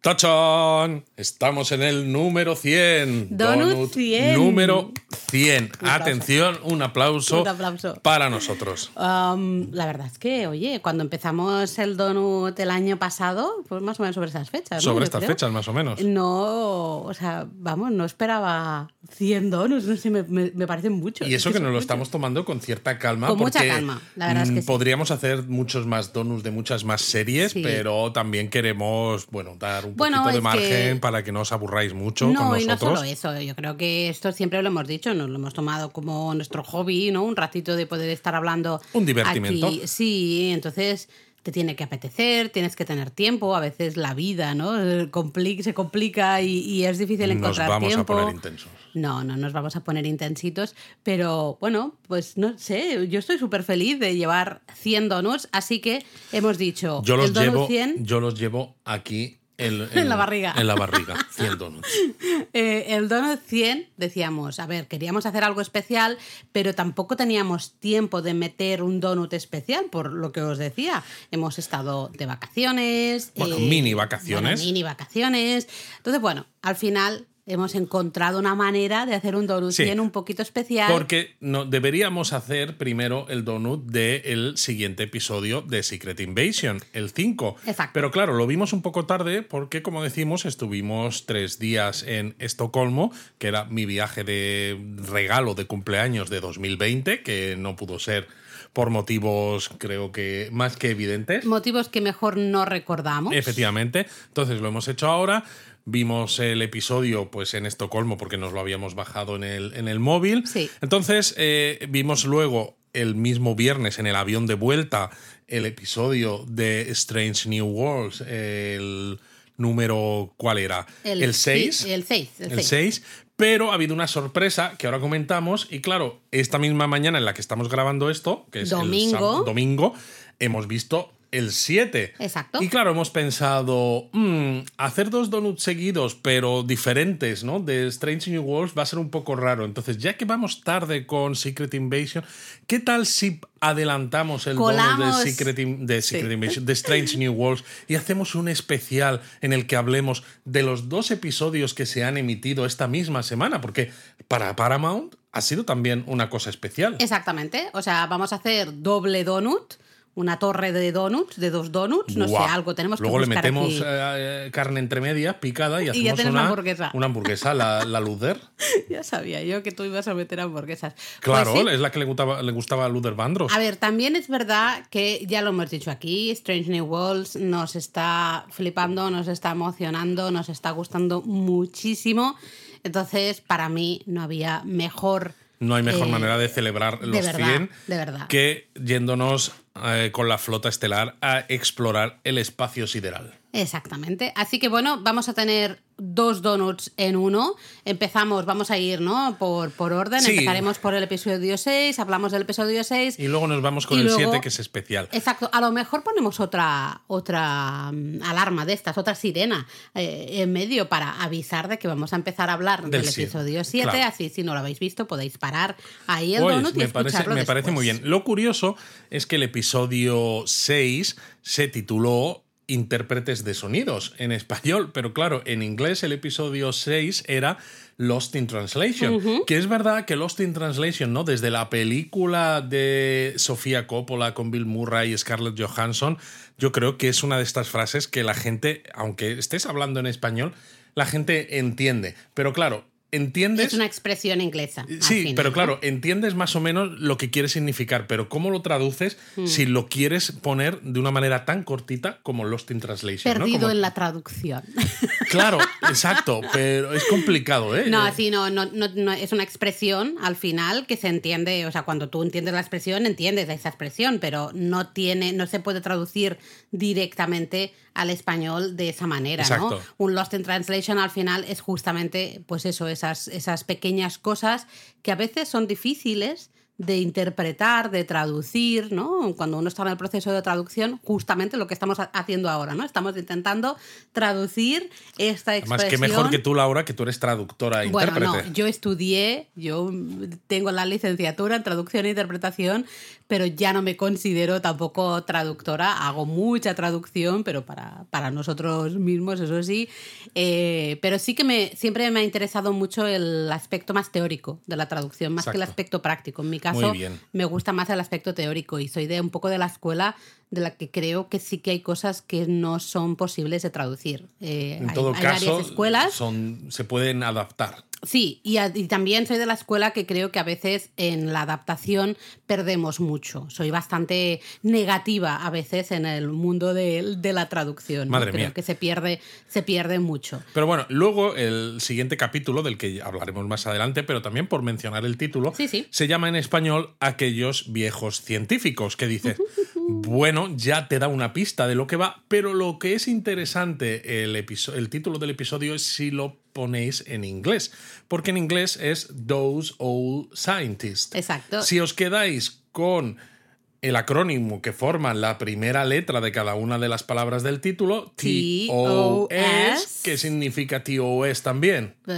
¡Tachán! Estamos en el número 100. Donut 100. Número 100. aplauso. Atención, un aplauso, Un aplauso. para nosotros. Um, la verdad es que, oye, cuando empezamos el donut el año pasado, pues más o menos sobre esas fechas. Sobre estas creo. fechas, más o menos. No, o sea, vamos, no esperaba 100 donuts, no sé, me, me, me parecen muchos. Y eso es que nos lo estamos tomando con cierta calma. Con mucha porque, calma, la verdad es que mm, sí. Podríamos hacer muchos más donuts de muchas más series, Sí. pero también queremos, bueno, dar un Bueno, poquito de margen que- para que no os aburráis mucho No, con y no nosotros. solo eso, yo creo que esto siempre lo hemos dicho, nos lo hemos tomado como nuestro hobby, ¿no? Un ratito de poder estar hablando. Un divertimento. aquí. Sí, entonces te tiene que apetecer, tienes que tener tiempo, a veces la vida, ¿no? Se complica y, y es difícil Nos encontrar vamos tiempo. a poner intensos. No, no nos vamos a poner intensitos, pero bueno, pues no sé, yo estoy súper feliz de llevar 100 donuts, así que hemos dicho, Yo los, el llevo, 100 yo los llevo aquí en, En la barriga. En la barriga, 100 donuts. Eh, el Donut 100 decíamos, a ver, queríamos hacer algo especial, pero tampoco teníamos tiempo de meter un donut especial, por lo que os decía. Hemos estado de vacaciones. Bueno, mini vacaciones. bueno, mini vacaciones. Entonces, bueno, al final hemos encontrado una manera de hacer un donut Sí. 100 un poquito especial. Porque no, deberíamos hacer primero el donut del siguiente episodio de Secret Invasion, el 5. Exacto. Pero claro, lo vimos un poco tarde porque, como decimos, estuvimos tres días en Estocolmo, que era mi viaje de regalo de cumpleaños de 2020, que no pudo ser por motivos, creo que más que evidentes. Motivos que mejor no recordamos. Efectivamente. Entonces lo hemos hecho ahora. Vimos el episodio pues en Estocolmo porque nos lo habíamos bajado en el, en el móvil. Sí. Entonces eh, vimos luego el mismo viernes en el avión de vuelta el episodio de Strange New Worlds, el número, ¿cuál era? El 6. sí, el 6. El El 6. 6, pero ha habido una sorpresa que ahora comentamos y claro, esta misma mañana en la que estamos grabando esto, que es Domingo. domingo, hemos visto el 7. Exacto. Y claro, hemos pensado, "Mm, hacer dos donuts seguidos, pero diferentes, ¿no? De Strange New Worlds va a ser un poco raro. Entonces, ya que vamos tarde con Secret Invasion, ¿qué tal si adelantamos el donut de Secret, In- de Secret Sí. Invasion, de Strange New Worlds, y hacemos un especial en el que hablemos de los dos episodios que se han emitido esta misma semana? Porque para Paramount ha sido también una cosa especial. Exactamente. O sea, vamos a hacer doble donut, una torre de donuts, de dos donuts, no Buah. sé, algo tenemos que Luego le buscar metemos aquí. eh, carne entre medias picada y Y ya hacemos una, una hamburguesa. una hamburguesa, la, la Luder. Ya sabía yo que tú ibas a meter hamburguesas. Pues Claro, sí. es la que le gustaba, le gustaba a Luder Bandros. A ver, también es verdad que ya lo hemos dicho aquí, Strange New Worlds nos está flipando, nos está emocionando, nos está gustando muchísimo. Entonces, para mí no había mejor No hay mejor eh, manera de celebrar los verdad, 100 de verdad. que yéndonos eh, con la flota estelar a explorar el espacio sideral. Exactamente. Así que bueno, vamos a tener dos donuts en uno. Empezamos, vamos a ir, ¿no? Por, por orden. Sí. Empezaremos por el episodio 6, hablamos del episodio 6. Y luego nos vamos con el luego- 7, que es especial. Exacto, a lo mejor ponemos otra, otra mm, alarma de estas, otra sirena eh, en medio para avisar de que vamos a empezar a hablar Del episodio 7, claro. así si no lo habéis visto podéis parar ahí el Pues, donut y me parece, escucharlo me parece muy bien. Lo curioso es que el episodio 6 se tituló Intérpretes de sonidos en español, pero claro, en inglés el episodio 6 era Lost in Translation, que es verdad que Lost in Translation, ¿no? Desde la película de Sofía Coppola con Bill Murray y Scarlett Johansson, yo creo que es una de estas frases que la gente, aunque estés hablando en español, la gente entiende. Pero claro, entiendes Es una expresión inglesa. al Sí, final, pero ¿no? claro, entiendes más o menos lo que quiere significar, pero ¿cómo lo traduces Hmm. si lo quieres poner de una manera tan cortita como Lost in Translation? ¿no? Perdido Como- en la traducción. Claro, exacto, pero es complicado, ¿eh? No, Eh, sí, no, no, no, no, es una expresión al final que se entiende, o sea, cuando tú entiendes la expresión, entiendes esa expresión, pero no tiene, no se puede traducir directamente al español de esa manera, Exacto. ¿no? Un Lost in Translation al final es justamente, pues eso, esas, esas pequeñas cosas que a veces son difíciles de interpretar, de traducir, ¿no? Cuando uno está en el proceso de traducción, justamente lo que estamos haciendo ahora, ¿no? Estamos intentando traducir esta expresión. Más que mejor que tú, Laura, que tú eres traductora e bueno, intérprete. No, yo estudié, yo tengo la licenciatura en traducción e interpretación, pero ya no me considero tampoco traductora. Hago mucha traducción, pero para, para nosotros mismos, eso sí. Eh, pero sí que me, siempre me ha interesado mucho el aspecto más teórico de la traducción, más que el aspecto práctico. En mi caso, me gusta más el aspecto teórico y soy de un poco de la escuela de la que creo que sí que hay cosas que no son posibles de traducir. Eh, en todo caso, escuelas. Son, se pueden adaptar. Sí, y, también soy de la escuela que creo que a veces en la adaptación perdemos mucho. Soy bastante negativa a veces en el mundo de, la traducción. Madre creo que se pierde, se pierde mucho. Pero bueno, luego el siguiente capítulo, del que hablaremos más adelante, pero también por mencionar el título, se llama en español Aquellos viejos científicos, que dice, bueno, ya te da una pista de lo que va, pero lo que es interesante el, el título del episodio es si lo ponéis en inglés, porque en inglés es Those Old Scientists. Exacto. Si os quedáis con el acrónimo que forma la primera letra de cada una de las palabras del título, T-O-S, ¿qué significa TOS también? Uh,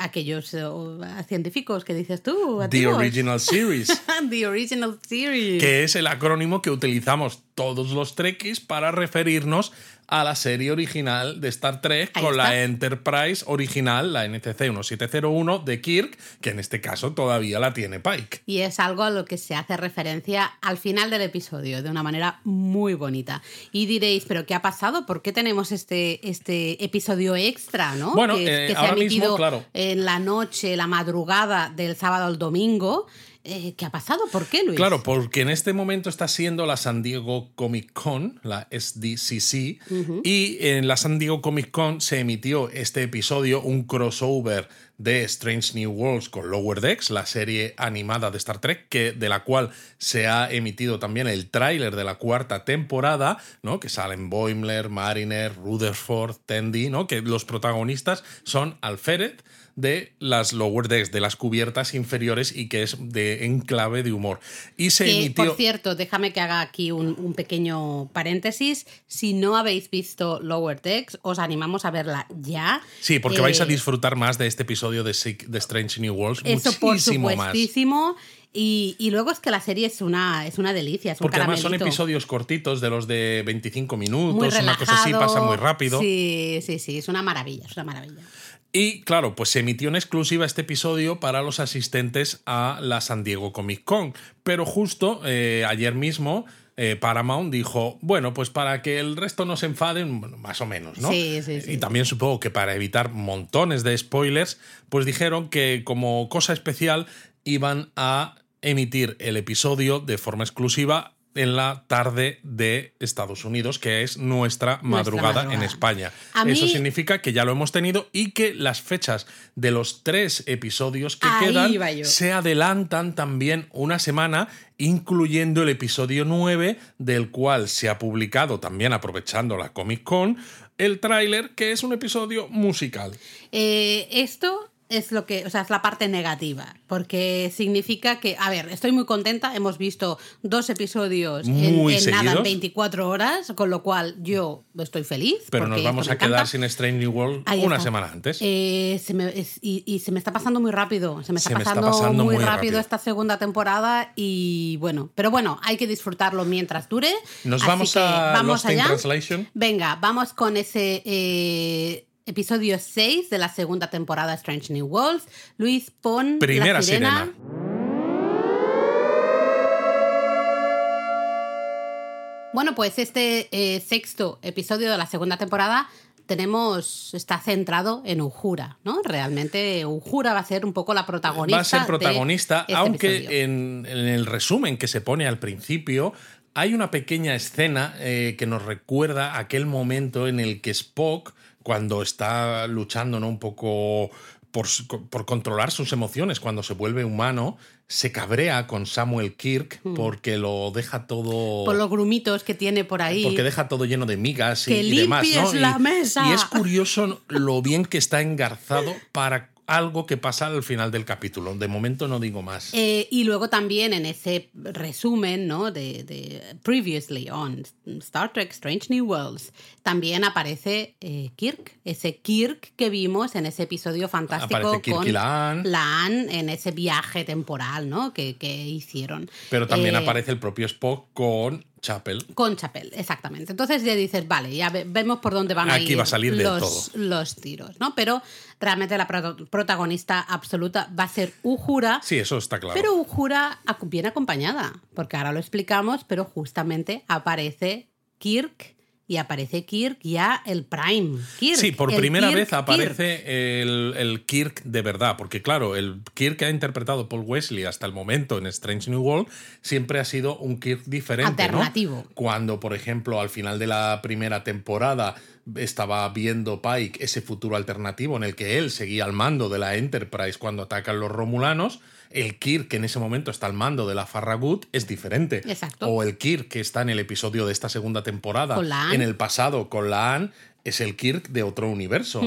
aquellos uh, científicos que dices tú. The Original Series. The Original Series. Que es el acrónimo que utilizamos todos los trekkies para referirnos a la serie original de Star Trek con la Enterprise original, la NTC 1701 de Kirk, que en este caso todavía la tiene Pike. Y es algo a lo que se hace referencia al final del episodio, de una manera muy bonita. Y diréis, ¿pero qué ha pasado? ¿Por qué tenemos este, este episodio extra, no? Bueno, que, eh, se ha emitido claro. en la noche, la madrugada del sábado al domingo. Eh, ¿Qué ha pasado? ¿Por qué, Luis? Claro, porque en este momento está siendo la San Diego Comic Con, la SDCC, y en la San Diego Comic Con se emitió este episodio, un crossover de Strange New Worlds con Lower Decks, la serie animada de Star Trek, que, de la cual se ha emitido también el tráiler de la cuarta temporada, ¿no? que salen Boimler, Mariner, Rutherford, Tandy, ¿no? que los protagonistas son Alfred, de las lower decks, de las cubiertas inferiores y que es de enclave de humor. Y se emitió... Por cierto, déjame que haga aquí un, pequeño paréntesis. Si no habéis visto Lower Decks, os animamos a verla ya. Sí, porque vais a eh, disfrutar más de este episodio de, de Strange New Worlds. Eso muchísimo por supuestísimo. Y, y, luego es que la serie es una, es una delicia. Es Porque además son episodios cortitos de los de 25 minutos, una cosa así, pasa muy rápido. Sí, sí, sí, es una maravilla, es una maravilla. Y claro, pues se emitió en exclusiva este episodio para los asistentes a la San Diego Comic Con. Pero justo eh, ayer mismo eh, Paramount dijo, bueno, pues para que el resto no se enfaden, más o menos, ¿no? Sí, sí, sí. Y también supongo que para evitar montones de spoilers, pues dijeron que como cosa especial iban a emitir el episodio de forma exclusiva en la tarde de Estados Unidos, que es nuestra madrugada, en España. Eso significa que ya lo hemos tenido y que las fechas de los tres episodios que quedan se adelantan también una semana, incluyendo el episodio 9, del cual se ha publicado también aprovechando la Comic Con, el tráiler, que es un episodio musical. Eh, esto es lo que, o sea, es la parte negativa, porque significa que, a ver, estoy muy contenta, hemos visto dos episodios en, nada en 24 horas, con lo cual yo estoy feliz. Pero nos vamos a quedar sin Strange New World una semana antes. Eh, y, se me está pasando muy rápido, se me está, pasando, muy, rápido, esta segunda temporada y bueno, pero bueno, hay que disfrutarlo mientras dure. Nos vamos a vamos Lost Translation. Venga, vamos con ese... Eh, episodio 6 de la segunda temporada de Strange New Worlds. Luis, pon Primera la sirena. Bueno, pues este eh, sexto episodio de la segunda temporada tenemos está centrado en Ujura, ¿no? Realmente Ujura va a ser un poco la protagonista. Va a ser protagonista, este aunque en, el resumen que se pone al principio hay una pequeña escena eh, que nos recuerda aquel momento en el que Spock cuando está luchando ¿no? un poco por, por, controlar sus emociones, cuando se vuelve humano, se cabrea con Samuel Kirk hmm. porque lo deja todo. Por los grumitos que tiene por ahí. Porque deja todo lleno de migas y, que y demás. ¿no? la mesa. Y es curioso lo bien que está engarzado para algo que pasa al final del capítulo. De momento no digo más. Eh, y luego también en ese resumen ¿no? de, de, Previously on Star Trek Strange New Worlds, también aparece eh, Kirk, ese Kirk que vimos en ese episodio fantástico con la Anne en ese viaje temporal ¿no? que, que hicieron. Pero también eh, aparece el propio Spock con Chapel. Con Chapel, exactamente. Entonces ya dices, vale, ya vemos por dónde van a ir va a salir los, los tiros, ¿no? Pero realmente la protagonista absoluta va a ser Uhura. Sí, eso está claro. Pero Uhura viene acompañada, porque ahora lo explicamos, pero justamente aparece Kirk y aparece Kirk ya el Prime. Kirk, sí, por primera vez aparece El, Kirk de verdad, porque claro, el Kirk que ha interpretado Paul Wesley hasta el momento en Strange New World siempre ha sido un Kirk diferente. Alternativo. Cuando, por ejemplo, al final de la primera temporada estaba viendo Pike ese futuro alternativo en el que él seguía al mando de la Enterprise cuando atacan los Romulanos el Kirk que en ese momento está al mando de la Farragut es diferente. Exacto. O el Kirk que está en el episodio de esta segunda temporada en el pasado con la Anne es el Kirk de otro universo.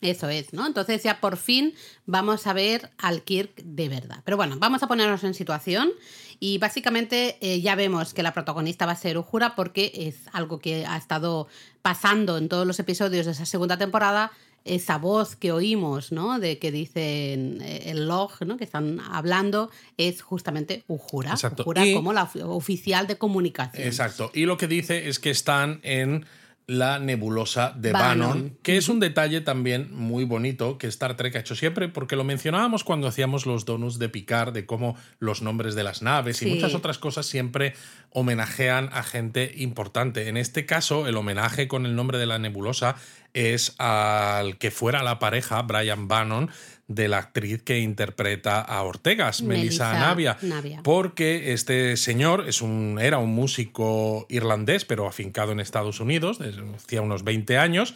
Eso es, ¿no? Entonces ya por fin vamos a ver al Kirk de verdad. Pero bueno, vamos a ponernos en situación y básicamente eh, ya vemos que la protagonista va a ser Uhura porque es algo que ha estado pasando en todos los episodios de esa segunda temporada esa voz que oímos, ¿no? De que dicen eh, el log, ¿no? Que están hablando, es justamente Ujura. Exacto. Ujura como la oficial de comunicación. Exacto. Y lo que dice es que están en la nebulosa de Bannon, que es un detalle también muy bonito que Star Trek ha hecho siempre, porque lo mencionábamos cuando hacíamos los donuts de Picard, de cómo los nombres de las naves y muchas otras cosas siempre homenajean a gente importante. En este caso, el homenaje con el nombre de la nebulosa es al que fuera la pareja, Brian Bannon, de la actriz que interpreta a Ortegas, Melissa, Navia, Porque este señor es un, era un músico irlandés, pero afincado en Estados Unidos, desde hacía unos 20 años,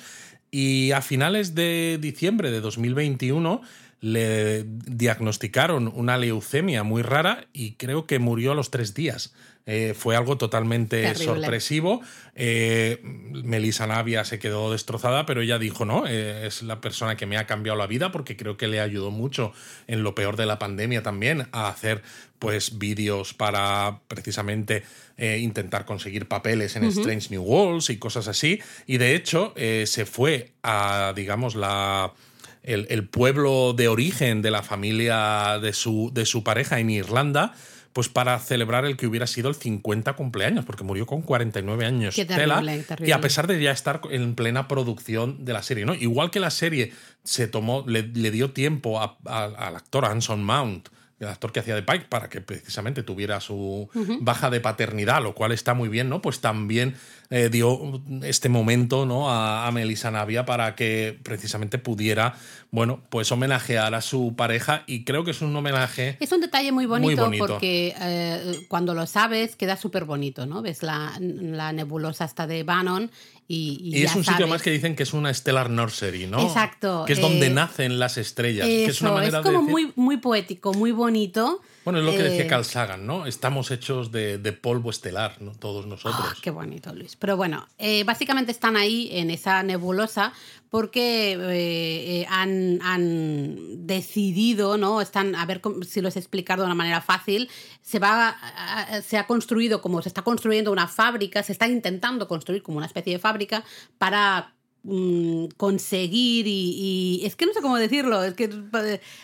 y a finales de diciembre de 2021 le diagnosticaron una leucemia muy rara y creo que murió a los tres días. Eh, fue algo totalmente sorpresivo. Eh, Melissa Navia se quedó destrozada, pero ella dijo, no, eh, es la persona que me ha cambiado la vida porque creo que le ayudó mucho en lo peor de la pandemia también a hacer pues vídeos para precisamente intentar conseguir papeles en Strange New Worlds y cosas así. Y de hecho se fue a, digamos, la... El, el, pueblo de origen de la familia de su, de su pareja en Irlanda, pues para celebrar el que hubiera sido el 50 cumpleaños, porque murió con 49 años. Qué terrible, Y a pesar de ya estar en plena producción de la serie, ¿no? Igual que la serie se tomó, le, dio tiempo al actor Anson Mount el actor que hacía de Pike, para que precisamente tuviera su baja de paternidad, lo cual está muy bien, ¿no? Pues también eh, dio este momento, ¿no? A, a, Melissa Navia para que precisamente pudiera, bueno, pues homenajear a su pareja y creo que es un homenaje. Es un detalle muy bonito, porque eh, cuando lo sabes queda súper bonito, ¿no? Ves la, la nebulosa hasta de Bannon y, es un sitio más que dicen que es una stellar nursery, ¿no? Exacto. Que es donde eh, nacen las estrellas. que es, una manera como muy, muy poético, muy bonito. Bueno, es lo que decía eh, Carl Sagan, ¿no? Estamos hechos de, polvo estelar, ¿no? Todos nosotros. Ah, qué bonito, Luis. Pero bueno, eh, básicamente están ahí en esa nebulosa porque han, han, decidido, ¿no? Están, a ver si lo he explicado de una manera fácil, se, va, se ha construido como se está construyendo una fábrica, se está intentando construir como una especie de fábrica para Mm, conseguir y, Es que no sé cómo decirlo. Es que.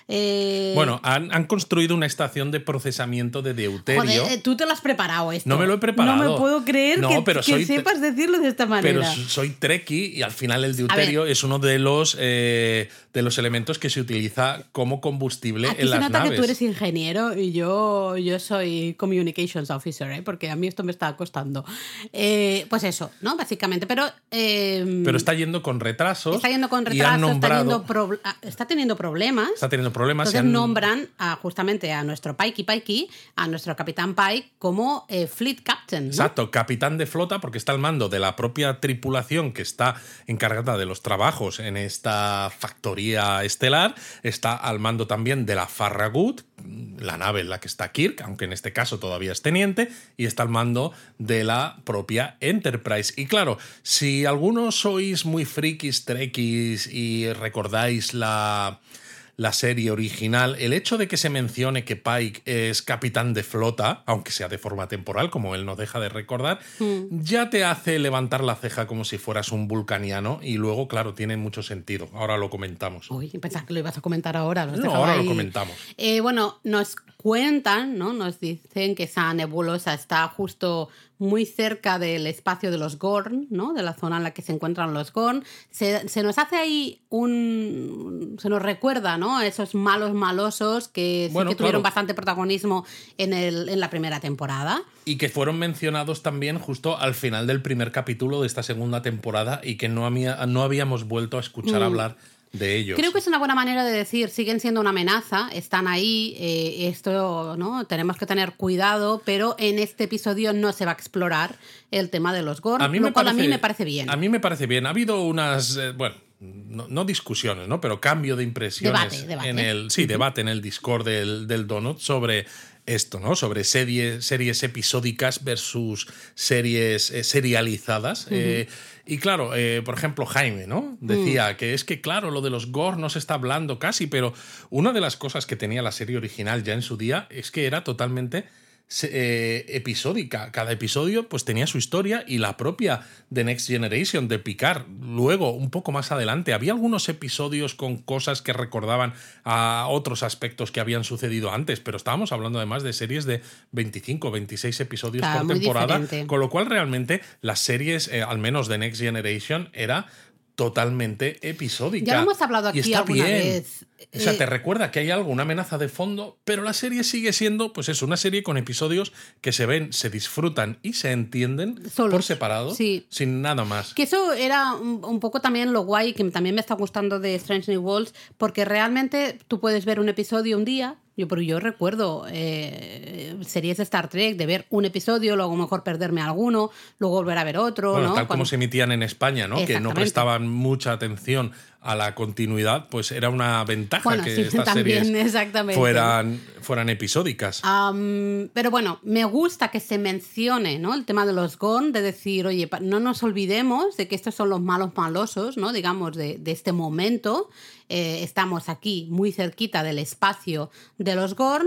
Eh, bueno, han, construido una estación de procesamiento de deuterio. Eh, tú te lo has preparado esto. No me lo he preparado. No me puedo creer que, sepas decirlo de esta manera. Pero soy treki y al final el deuterio es uno de los, eh, de los elementos que se utiliza como combustible en las se nota que tú eres ingeniero y yo, yo soy communications officer, porque a mí esto me está costando. pues eso, ¿no? Básicamente. Pero. pero está yendo con retrasos. Está yendo con retrasos, está, teniendo ah, está, teniendo problemas. Está teniendo problemas. Entonces nombran a, justamente a nuestro Pikey Pikey, a nuestro Capitán Pike, como eh, Fleet Captain. Exacto, capitán de flota, porque está al mando de la propia tripulación que está encargada de los trabajos en esta factoría estelar. Está al mando también de la Farragut, la nave en la que está Kirk, aunque en este caso todavía es teniente, y está al mando de la propia Enterprise. Y claro, si algunos sois muy frikis, trekkies y recordáis la, la serie original, el hecho de que se mencione que Pike es capitán de flota, aunque sea de forma temporal, como él no deja de recordar, Mm. ya te hace levantar la ceja como si fueras un vulcaniano y luego, claro, tiene mucho sentido. Ahora lo comentamos. Uy, pensaba que lo ibas a comentar ahora. No, ahora lo comentamos. Eh, bueno, nos cuentan, ¿no? Nos dicen que esa nebulosa está justo muy cerca del espacio de los Gorn, ¿no? De la zona en la que se encuentran los Gorn. Se, se nos hace ahí un... Se nos recuerda, ¿no? A Esos malos malosos que sí que tuvieron claro. bastante protagonismo en, el, en la primera temporada. Y que fueron mencionados también justo al final del primer capítulo de esta segunda temporada y que no, había- no habíamos vuelto a escuchar hablar de ellos. Creo que es una buena manera de decir, siguen siendo una amenaza, están ahí, eh, esto, ¿no? Tenemos que tener cuidado, pero en este episodio no se va a explorar el tema de los Gorn, a mí, lo me cual parece, a mí me parece bien. A mí me parece bien. Ha habido unas, eh, bueno, no, no discusiones, ¿no? Pero cambio de impresiones Debate, debate. en el, sí, debate en el Discord del, del Donut sobre esto, ¿no? Sobre series, series episódicas versus series eh, serializadas. Eh, y claro, eh, por ejemplo, Jaime, ¿no? Decía que es que, claro, lo de los gore no se está hablando casi, pero una de las cosas que tenía la serie original ya en su día es que era totalmente eh, episódica. Cada episodio pues tenía su historia y la propia de Next Generation de Picard. Luego, un poco más adelante, había algunos episodios con cosas que recordaban a otros aspectos que habían sucedido antes, pero estábamos hablando además de series de 25, 26 episodios Claro, por temporada, con lo cual realmente las series, eh, al menos de Next Generation, era totalmente episódica. Ya lo hemos hablado Y aquí está alguna bien. vez. O sea, Eh, te recuerda que hay algo, una amenaza de fondo, pero la serie sigue siendo, pues eso, una serie con episodios que se ven, se disfrutan y se entienden Solos. por separado, Sí. sin nada más. Que eso era un, un poco también lo guay, que también me está gustando de Strange New Worlds, porque realmente tú puedes ver un episodio un día. Yo, pero yo recuerdo eh, series de Star Trek, de ver un episodio, luego a lo mejor perderme alguno, luego volver a ver otro. Bueno, ¿no? tal como se emitían en España, ¿no? Que no prestaban mucha atención a la continuidad, pues era una ventaja Bueno, que sí, estas también, series exactamente. fueran, fueran episódicas. Pero bueno, me gusta que se mencione ¿no? el tema de los GON, de decir, oye, no nos olvidemos de que estos son los malos malosos, ¿no? digamos, de, de este momento. Eh, estamos aquí muy cerquita del espacio de los Gorn.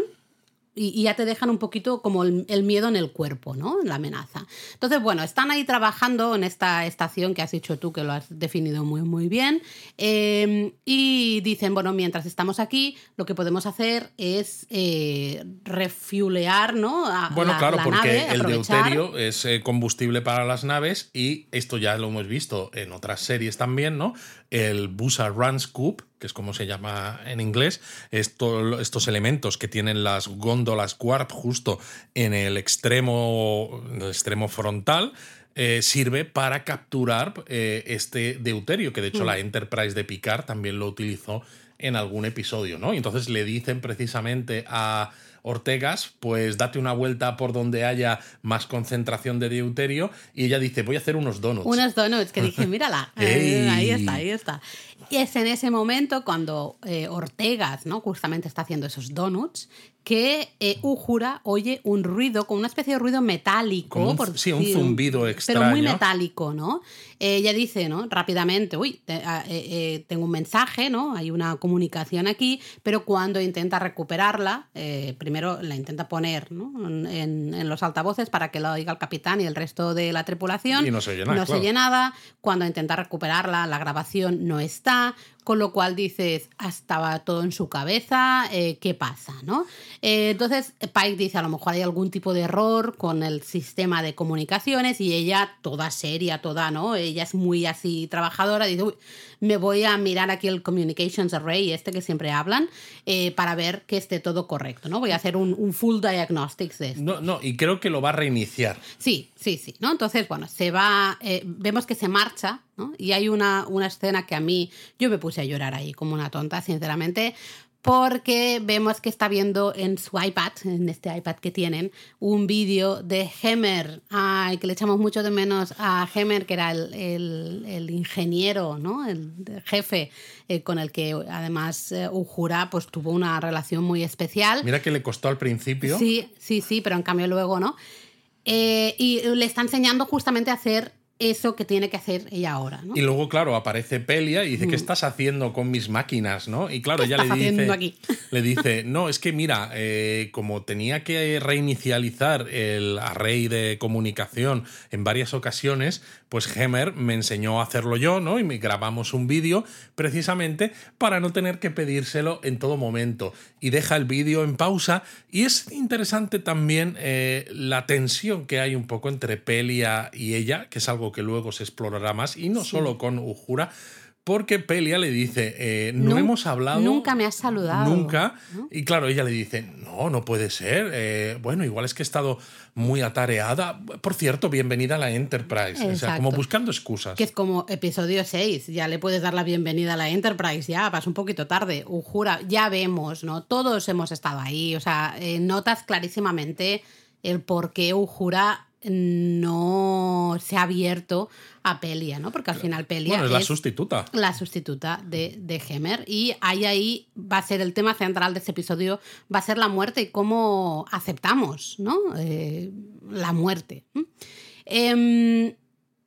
Y, y ya te dejan un poquito como el, el miedo en el cuerpo, ¿no? La amenaza. Entonces, bueno, están ahí trabajando en esta estación que has dicho tú, que lo has definido muy, muy bien. Eh, y dicen, bueno, mientras estamos aquí, lo que podemos hacer es eh, refuelear, ¿no? A Bueno, la- claro, la porque nave, el aprovechar. deuterio es eh, combustible para las naves y esto ya lo hemos visto en otras series también, ¿no? El Busa Run Scoop, que es como se llama en inglés, esto- estos elementos que tienen las góndolas Warp justo en el extremo, en el extremo frontal. eh, sirve para capturar eh, este deuterio, que de hecho la Enterprise de Picard también lo utilizó en algún episodio, ¿no? Y entonces le dicen precisamente a Ortegas, pues date una vuelta por donde haya más concentración de deuterio y ella dice, voy a hacer unos donuts. Unos donuts que dije, mírala, Ey. ahí está, ahí está. Y es en ese momento cuando eh, Ortegas, ¿no? Justamente está haciendo esos donuts, que eh, Uhura oye un ruido, como una especie de ruido metálico. Como un- por sí, un zumbido Pero muy extraño. metálico, ¿no? Eh, ella dice, ¿no? Rápidamente, uy, te- ah, eh, eh, tengo un mensaje, ¿no? Hay una comunicación aquí, pero cuando intenta recuperarla, primero la intenta poner ¿no? en, en los altavoces para que lo oiga el capitán y el resto de la tripulación. Y no se oye nada, No se claro. oye nada. Cuando intenta recuperarla, la grabación no está. está Con lo cual dices, "Ah, estaba todo en su cabeza, eh, ¿qué pasa? ¿no? Eh, entonces Pike dice, a lo mejor hay algún tipo de error con el sistema de comunicaciones y ella, toda seria, toda, ¿no? Ella es muy así trabajadora, dice, "Uy, me voy a mirar aquí el Communications Array, este que siempre hablan, eh, para ver que esté todo correcto, ¿no? Voy a hacer un, un full diagnostics de esto. No, no, y creo que lo va a reiniciar. Sí, sí, sí, ¿no? Entonces, bueno, se va, vemos que se marcha, ¿no? Y hay una, una escena que a mí, yo me puse a llorar ahí como una tonta, sinceramente, porque vemos que está viendo en su iPad, en este iPad que tienen, un vídeo de Hemer, que le echamos mucho de menos a Hemer, que era el, el- el ingeniero, ¿no? El jefe eh, con el que además eh, Uhura pues tuvo una relación muy especial. Mira que le costó al principio. Sí, sí, sí, pero en cambio luego no. Eh, y le está enseñando justamente a hacer eso que tiene que hacer ella ahora. ¿no? Y luego, claro, aparece Pelia y dice, ¿qué estás haciendo con mis máquinas? ¿no? Y claro, ella le dice, aquí? le dice, no, es que mira, eh, como tenía que reinicializar el array de comunicación en varias ocasiones, pues Hemer me enseñó a hacerlo yo, ¿no? Y me grabamos un vídeo precisamente para no tener que pedírselo en todo momento. Y deja el vídeo en pausa. Y es interesante también eh, la tensión que hay un poco entre Pelia y ella, que es algo que luego se explorará más, y no solo con Ujura, porque Pelia le dice, eh, no, hemos hablado. Nunca me has saludado. Nunca. Y claro, ella le dice, no, no puede ser. Eh, bueno, igual es que he estado muy atareada. Por cierto, bienvenida a la Enterprise. O sea, como buscando excusas. Que es como episodio 6. Ya le puedes dar la bienvenida a la Enterprise. Ya, vas un poquito tarde. Ujura, ya vemos, ¿no? Todos hemos estado ahí. O sea, eh, notas clarísimamente el por qué Ujura no se ha abierto a Pelia, ¿no? Porque al final Pelia es la sustituta. La sustituta de, de Hemer. Y ahí, ahí va a ser el tema central de este episodio, va a ser la muerte y cómo aceptamos, ¿no? Eh, la muerte.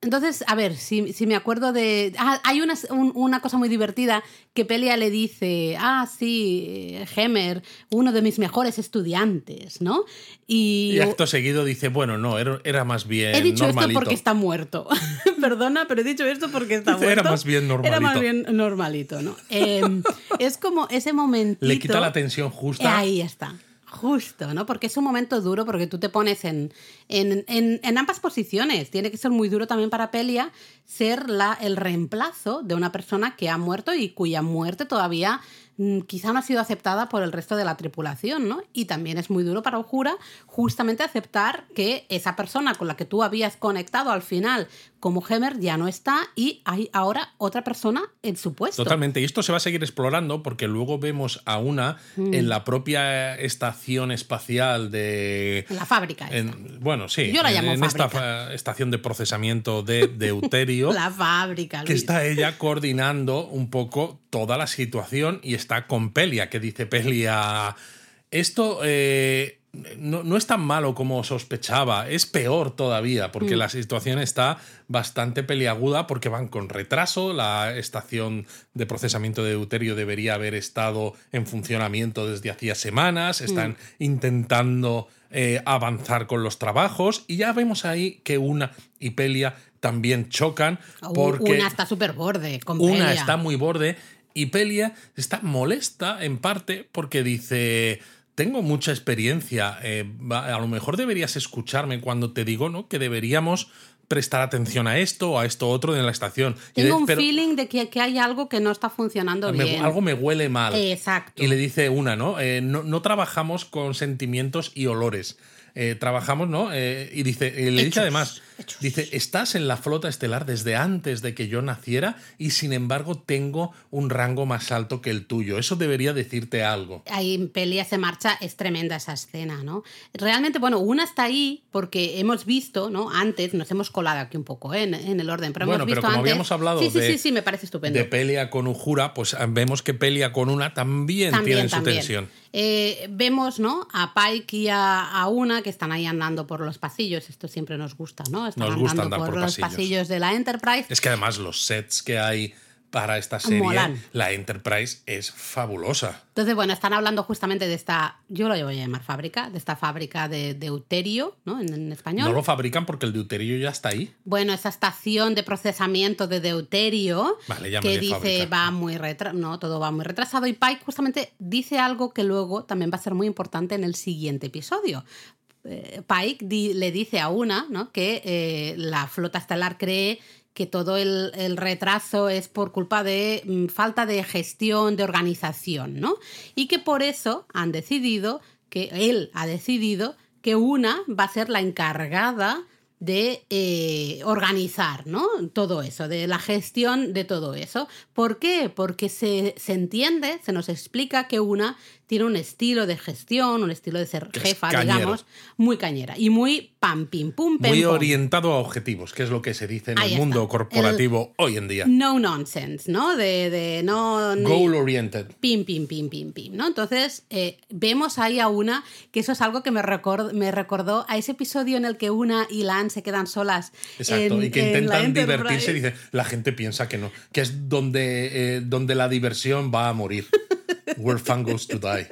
Entonces, a ver, si, me acuerdo de... Ah, hay una, una, cosa muy divertida que Pelia le dice, ah, sí, Hemer, uno de mis mejores estudiantes, ¿no? Y, y acto seguido dice, bueno, no, era, más bien... He dicho esto porque está muerto. Perdona, pero he dicho esto porque está muerto. Era más bien normalito. Era más bien normalito, ¿no? Em, es como ese momentito... Le quita la tensión justa. Ahí está. Justo, ¿no? Porque es un momento duro porque tú te pones en, en, en, ambas posiciones. Tiene que ser muy duro también para Pelia ser la, el reemplazo de una persona que ha muerto y cuya muerte todavía Mm, quizá no ha sido aceptada por el resto de la tripulación, ¿no? Y también es muy duro para Ujura justamente aceptar que esa persona con la que tú habías conectado al final como Hemer ya no está y hay ahora otra persona en su puesto. Totalmente. Y esto se va a seguir explorando porque luego vemos a una mm. en la propia estación espacial de... En la fábrica. En, bueno, sí. Yo la llamo en esta estación de procesamiento de Deuterio. la fábrica. Que está ella coordinando un poco toda la situación y está con Pelia, que dice Pelia, esto eh, no, es tan malo como sospechaba, es peor todavía, porque mm. la situación está bastante peliaguda porque van con retraso, la estación de procesamiento de deuterio debería haber estado en funcionamiento desde hacía semanas, están mm. intentando eh, avanzar con los trabajos y ya vemos ahí que una y Pelia también chocan porque una está súper borde con una está muy borde y Pelia está molesta en parte porque dice, tengo mucha experiencia, eh, a lo mejor deberías escucharme cuando te digo ¿no? que deberíamos prestar atención a esto o a esto otro en la estación. Tengo un feeling de que, hay algo que no está funcionando bien. Algo me huele mal. Exacto. Y le dice una, ¿no? Eh, no, no trabajamos con sentimientos y olores. Eh, trabajamos, ¿no? Eh, y dice, le dice además, dice, estás en la flota estelar desde antes de que yo naciera y sin embargo tengo un rango más alto que el tuyo. Eso debería decirte algo. Ahí en Pelia se marcha, es tremenda esa escena, ¿no? Realmente, bueno, una está ahí porque hemos visto, ¿no? Antes, nos hemos colado aquí un poco ¿eh? en, el orden, pero bueno, hemos visto pero como habíamos hablado sí, de, sí, sí, me parece estupendo. de Pelia con Ujura, pues vemos que Pelia con una también, tiene su tensión. Eh, vemos ¿no? a Pike y a, Una que están ahí andando por los pasillos. Esto siempre nos gusta, ¿no? Nos andando por, por los pasillos de la Enterprise. Es que además los sets que hay para esta serie, la Enterprise es fabulosa. Entonces, bueno, están hablando justamente de esta, yo lo voy a llamar fábrica, de esta fábrica de deuterio, ¿no? En, español. No lo fabrican porque el deuterio ya está ahí. Bueno, esa estación de procesamiento de deuterio que dice va muy retrasado, no, todo va muy retrasado y Pike justamente dice algo que luego también va a ser muy importante en el siguiente episodio. Eh, Pike le dice a una ¿no? que eh, la flota estelar cree que todo el, retraso es por culpa de mm, falta de gestión, de organización, ¿no? Y que por eso han decidido, que él ha decidido que una va a ser la encargada de eh, organizar ¿no? todo eso, de la gestión de todo eso. ¿Por qué? Porque se, se, entiende, se nos explica que una tiene un estilo de gestión, un estilo de ser jefa, digamos, muy cañera y muy pam, pim, pum, pem, Muy pom. orientado a objetivos, que es lo que se dice en Ahí el mundo está. corporativo hoy en día. No nonsense, ¿no? De, de no... Goal oriented. Pim, pim, pim, pim, pim, ¿no? Entonces, eh, vemos ahí a una, que eso es algo que me, record- me recordó a ese episodio en el que una y Lan se quedan solas. Exacto, en- y que intentan divertirse. Enterprise. Dice, la gente piensa que no, que es donde, eh, donde la diversión va a morir. Where fun goes to die.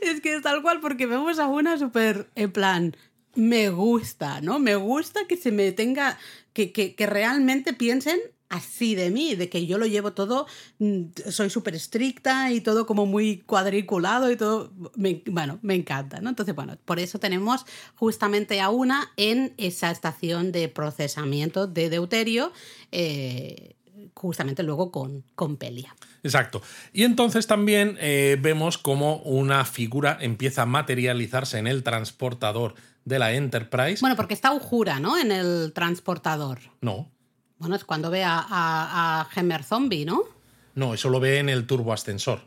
Es que es tal cual, porque vemos a una súper en plan, me gusta, ¿no? Me gusta que se me tenga, que, que, realmente piensen así de mí, de que yo lo llevo todo, mm, soy súper estricta y todo como muy cuadriculado y todo, bueno, me encanta, ¿no? Entonces, bueno, por eso tenemos justamente a una en esa estación de procesamiento de deuterio, eh, justamente luego con, con Pelia. Exacto. Y entonces también eh, vemos como una figura empieza a materializarse en el transportador de la Enterprise. Bueno, porque está Ujura, ¿no? En el transportador. No, Bueno, es cuando ve a, a, a Hammer Zombie, ¿no? no, eso lo ve en el turboascensor.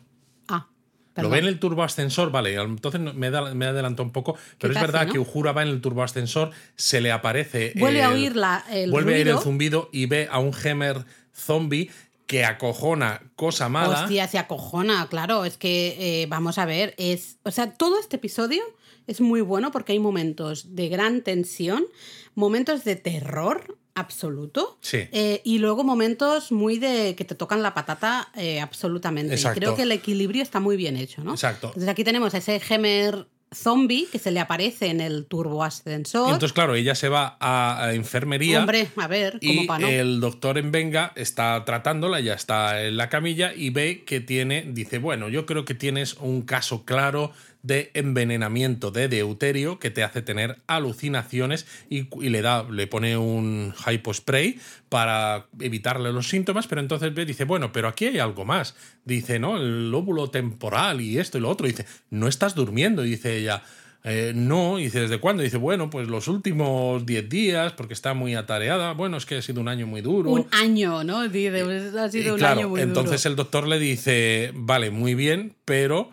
Ah, Lo perdón. ve en el turboascensor, vale, entonces me, da- me adelanto un poco, pero es verdad que Uhura va en el turboascensor, se le aparece. Vuelve a oír la- el Vuelve a oír el zumbido y ve a un Hammer zombie que acojona cosa mala. Hostia, se acojona, claro. Es que, eh, vamos a ver, es. O sea, todo este episodio es muy bueno porque hay momentos de gran tensión, momentos de terror absoluto. Sí. eh, y luego momentos muy de que te tocan la patata eh, absolutamente. Y creo que el equilibrio está muy bien hecho, ¿no? Exacto. Entonces aquí tenemos a ese Hammer zombie que se le aparece en el turboascensor. Entonces, claro, ella se va a, a enfermería. Hombre, a ver, como Y para no. el doctor en venga está tratándola, ya está en la camilla y ve que tiene, dice, bueno, yo creo que tienes un caso claro de envenenamiento de deuterio que te hace tener alucinaciones y, y le da, le pone un hypospray para evitarle los síntomas, pero entonces ve, dice, bueno, pero aquí hay algo más. Dice, ¿no? El lóbulo temporal y esto y lo otro. Dice, no estás durmiendo, dice ella. "Eh, no, y dice, ¿desde cuándo? Dice, bueno, pues los últimos 10 días, porque está muy atareada. Bueno, es que ha sido un año muy duro. Un año, ¿no? Dice, ha sido Y un claro, año muy entonces duro. el doctor le dice, vale, muy bien, pero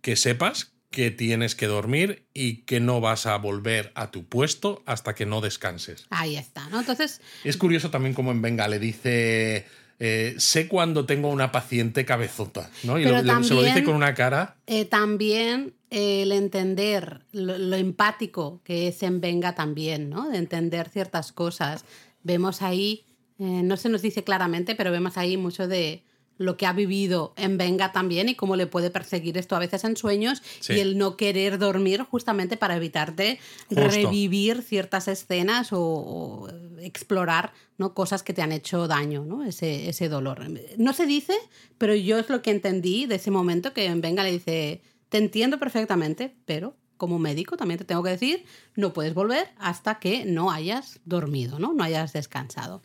que sepas que tienes que dormir y que no vas a volver a tu puesto hasta que no descanses. Ahí está, ¿no? Entonces, Es curioso también como en Venga le dice, eh, sé cuando tengo una paciente cabezota, ¿no? Y Pero lo- le- se lo dice con una cara. eh, también eh, el entender lo, lo empático que es en Venga también, ¿no? De entender ciertas cosas. Vemos ahí, eh, no se nos dice claramente, pero vemos ahí mucho de lo que ha vivido en Venga también y cómo le puede perseguir esto a veces en sueños Sí. y el no querer dormir justamente para evitarte Justo. revivir ciertas escenas o, o explorar ¿no? cosas que te han hecho daño, ¿no? ese, ese dolor. No se dice, pero yo es lo que entendí de ese momento que en Venga le dice, te entiendo perfectamente, pero como médico también te tengo que decir, no puedes volver hasta que no hayas dormido, no, no hayas descansado.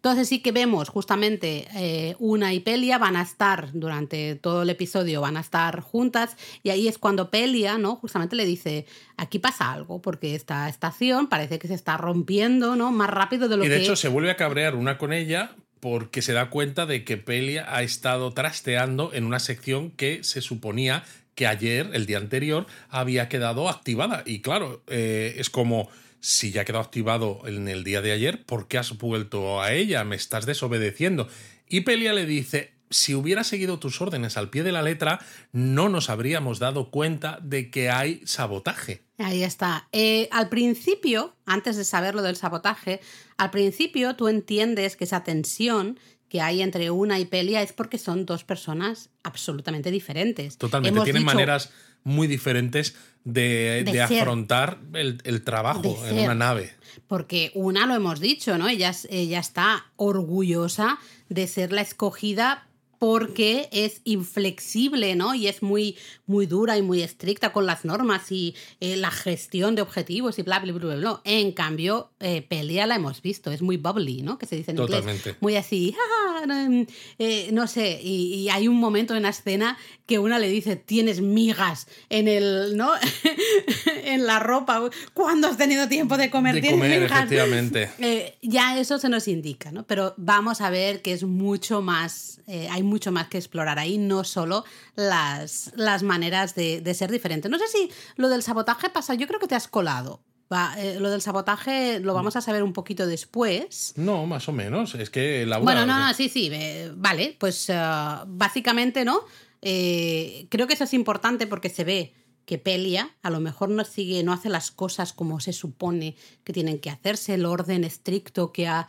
Entonces sí que vemos justamente eh, Una y Pelia van a estar durante todo el episodio, van a estar juntas y ahí es cuando Pelia, ¿no? Justamente le dice, aquí pasa algo porque esta estación parece que se está rompiendo, ¿no? Más rápido de lo Y de que... hecho se vuelve a cabrear una con ella porque se da cuenta de que Pelia ha estado trasteando en una sección que se suponía que ayer, el día anterior, había quedado activada. Y claro, eh, es como, si ya quedado activado en el día de ayer, ¿por qué has vuelto a ella? Me estás desobedeciendo. Y Pelia le dice, si hubiera seguido tus órdenes al pie de la letra, no nos habríamos dado cuenta de que hay sabotaje. Ahí está. Eh, al principio, antes de saber lo del sabotaje, al principio tú entiendes que esa tensión que hay entre una y Pelia es porque son dos personas absolutamente diferentes. Totalmente, Hemos tienen dicho- maneras muy diferentes de, De de ser. afrontar el, el trabajo en ser. una nave. Porque una lo hemos dicho, ¿no? Ella, ella está orgullosa de ser la escogida porque es inflexible, ¿no? Y es muy, muy dura y muy estricta con las normas y eh, la gestión de objetivos y bla, bla, bla, bla, bla. En cambio, eh, Pelia la hemos visto, es muy bubbly, ¿no? Que se dice en Totalmente. inglés. Muy así, "Ah, no, eh, no sé, y, y hay un momento en la escena que una le dice, tienes migas en el, ¿no? en la ropa. ¿Cuándo has tenido tiempo de comer? De ¿Tienes comer, migas?". efectivamente. Eh, ya eso se nos indica, ¿no? Pero vamos a ver que es mucho más, eh, hay mucho más que explorar ahí, no solo las, las maneras de, de ser diferentes. No sé si lo del sabotaje pasa, yo creo que te has colado. Va, eh, lo del sabotaje lo vamos a saber un poquito después. No, más o menos. Es que Laura. Bueno, no, no, sí, sí. eh, vale, pues eh, básicamente, ¿no? Eh, creo que eso es importante porque se ve que Pelia a lo mejor no sigue, no hace las cosas como se supone que tienen que hacerse, el orden estricto que ha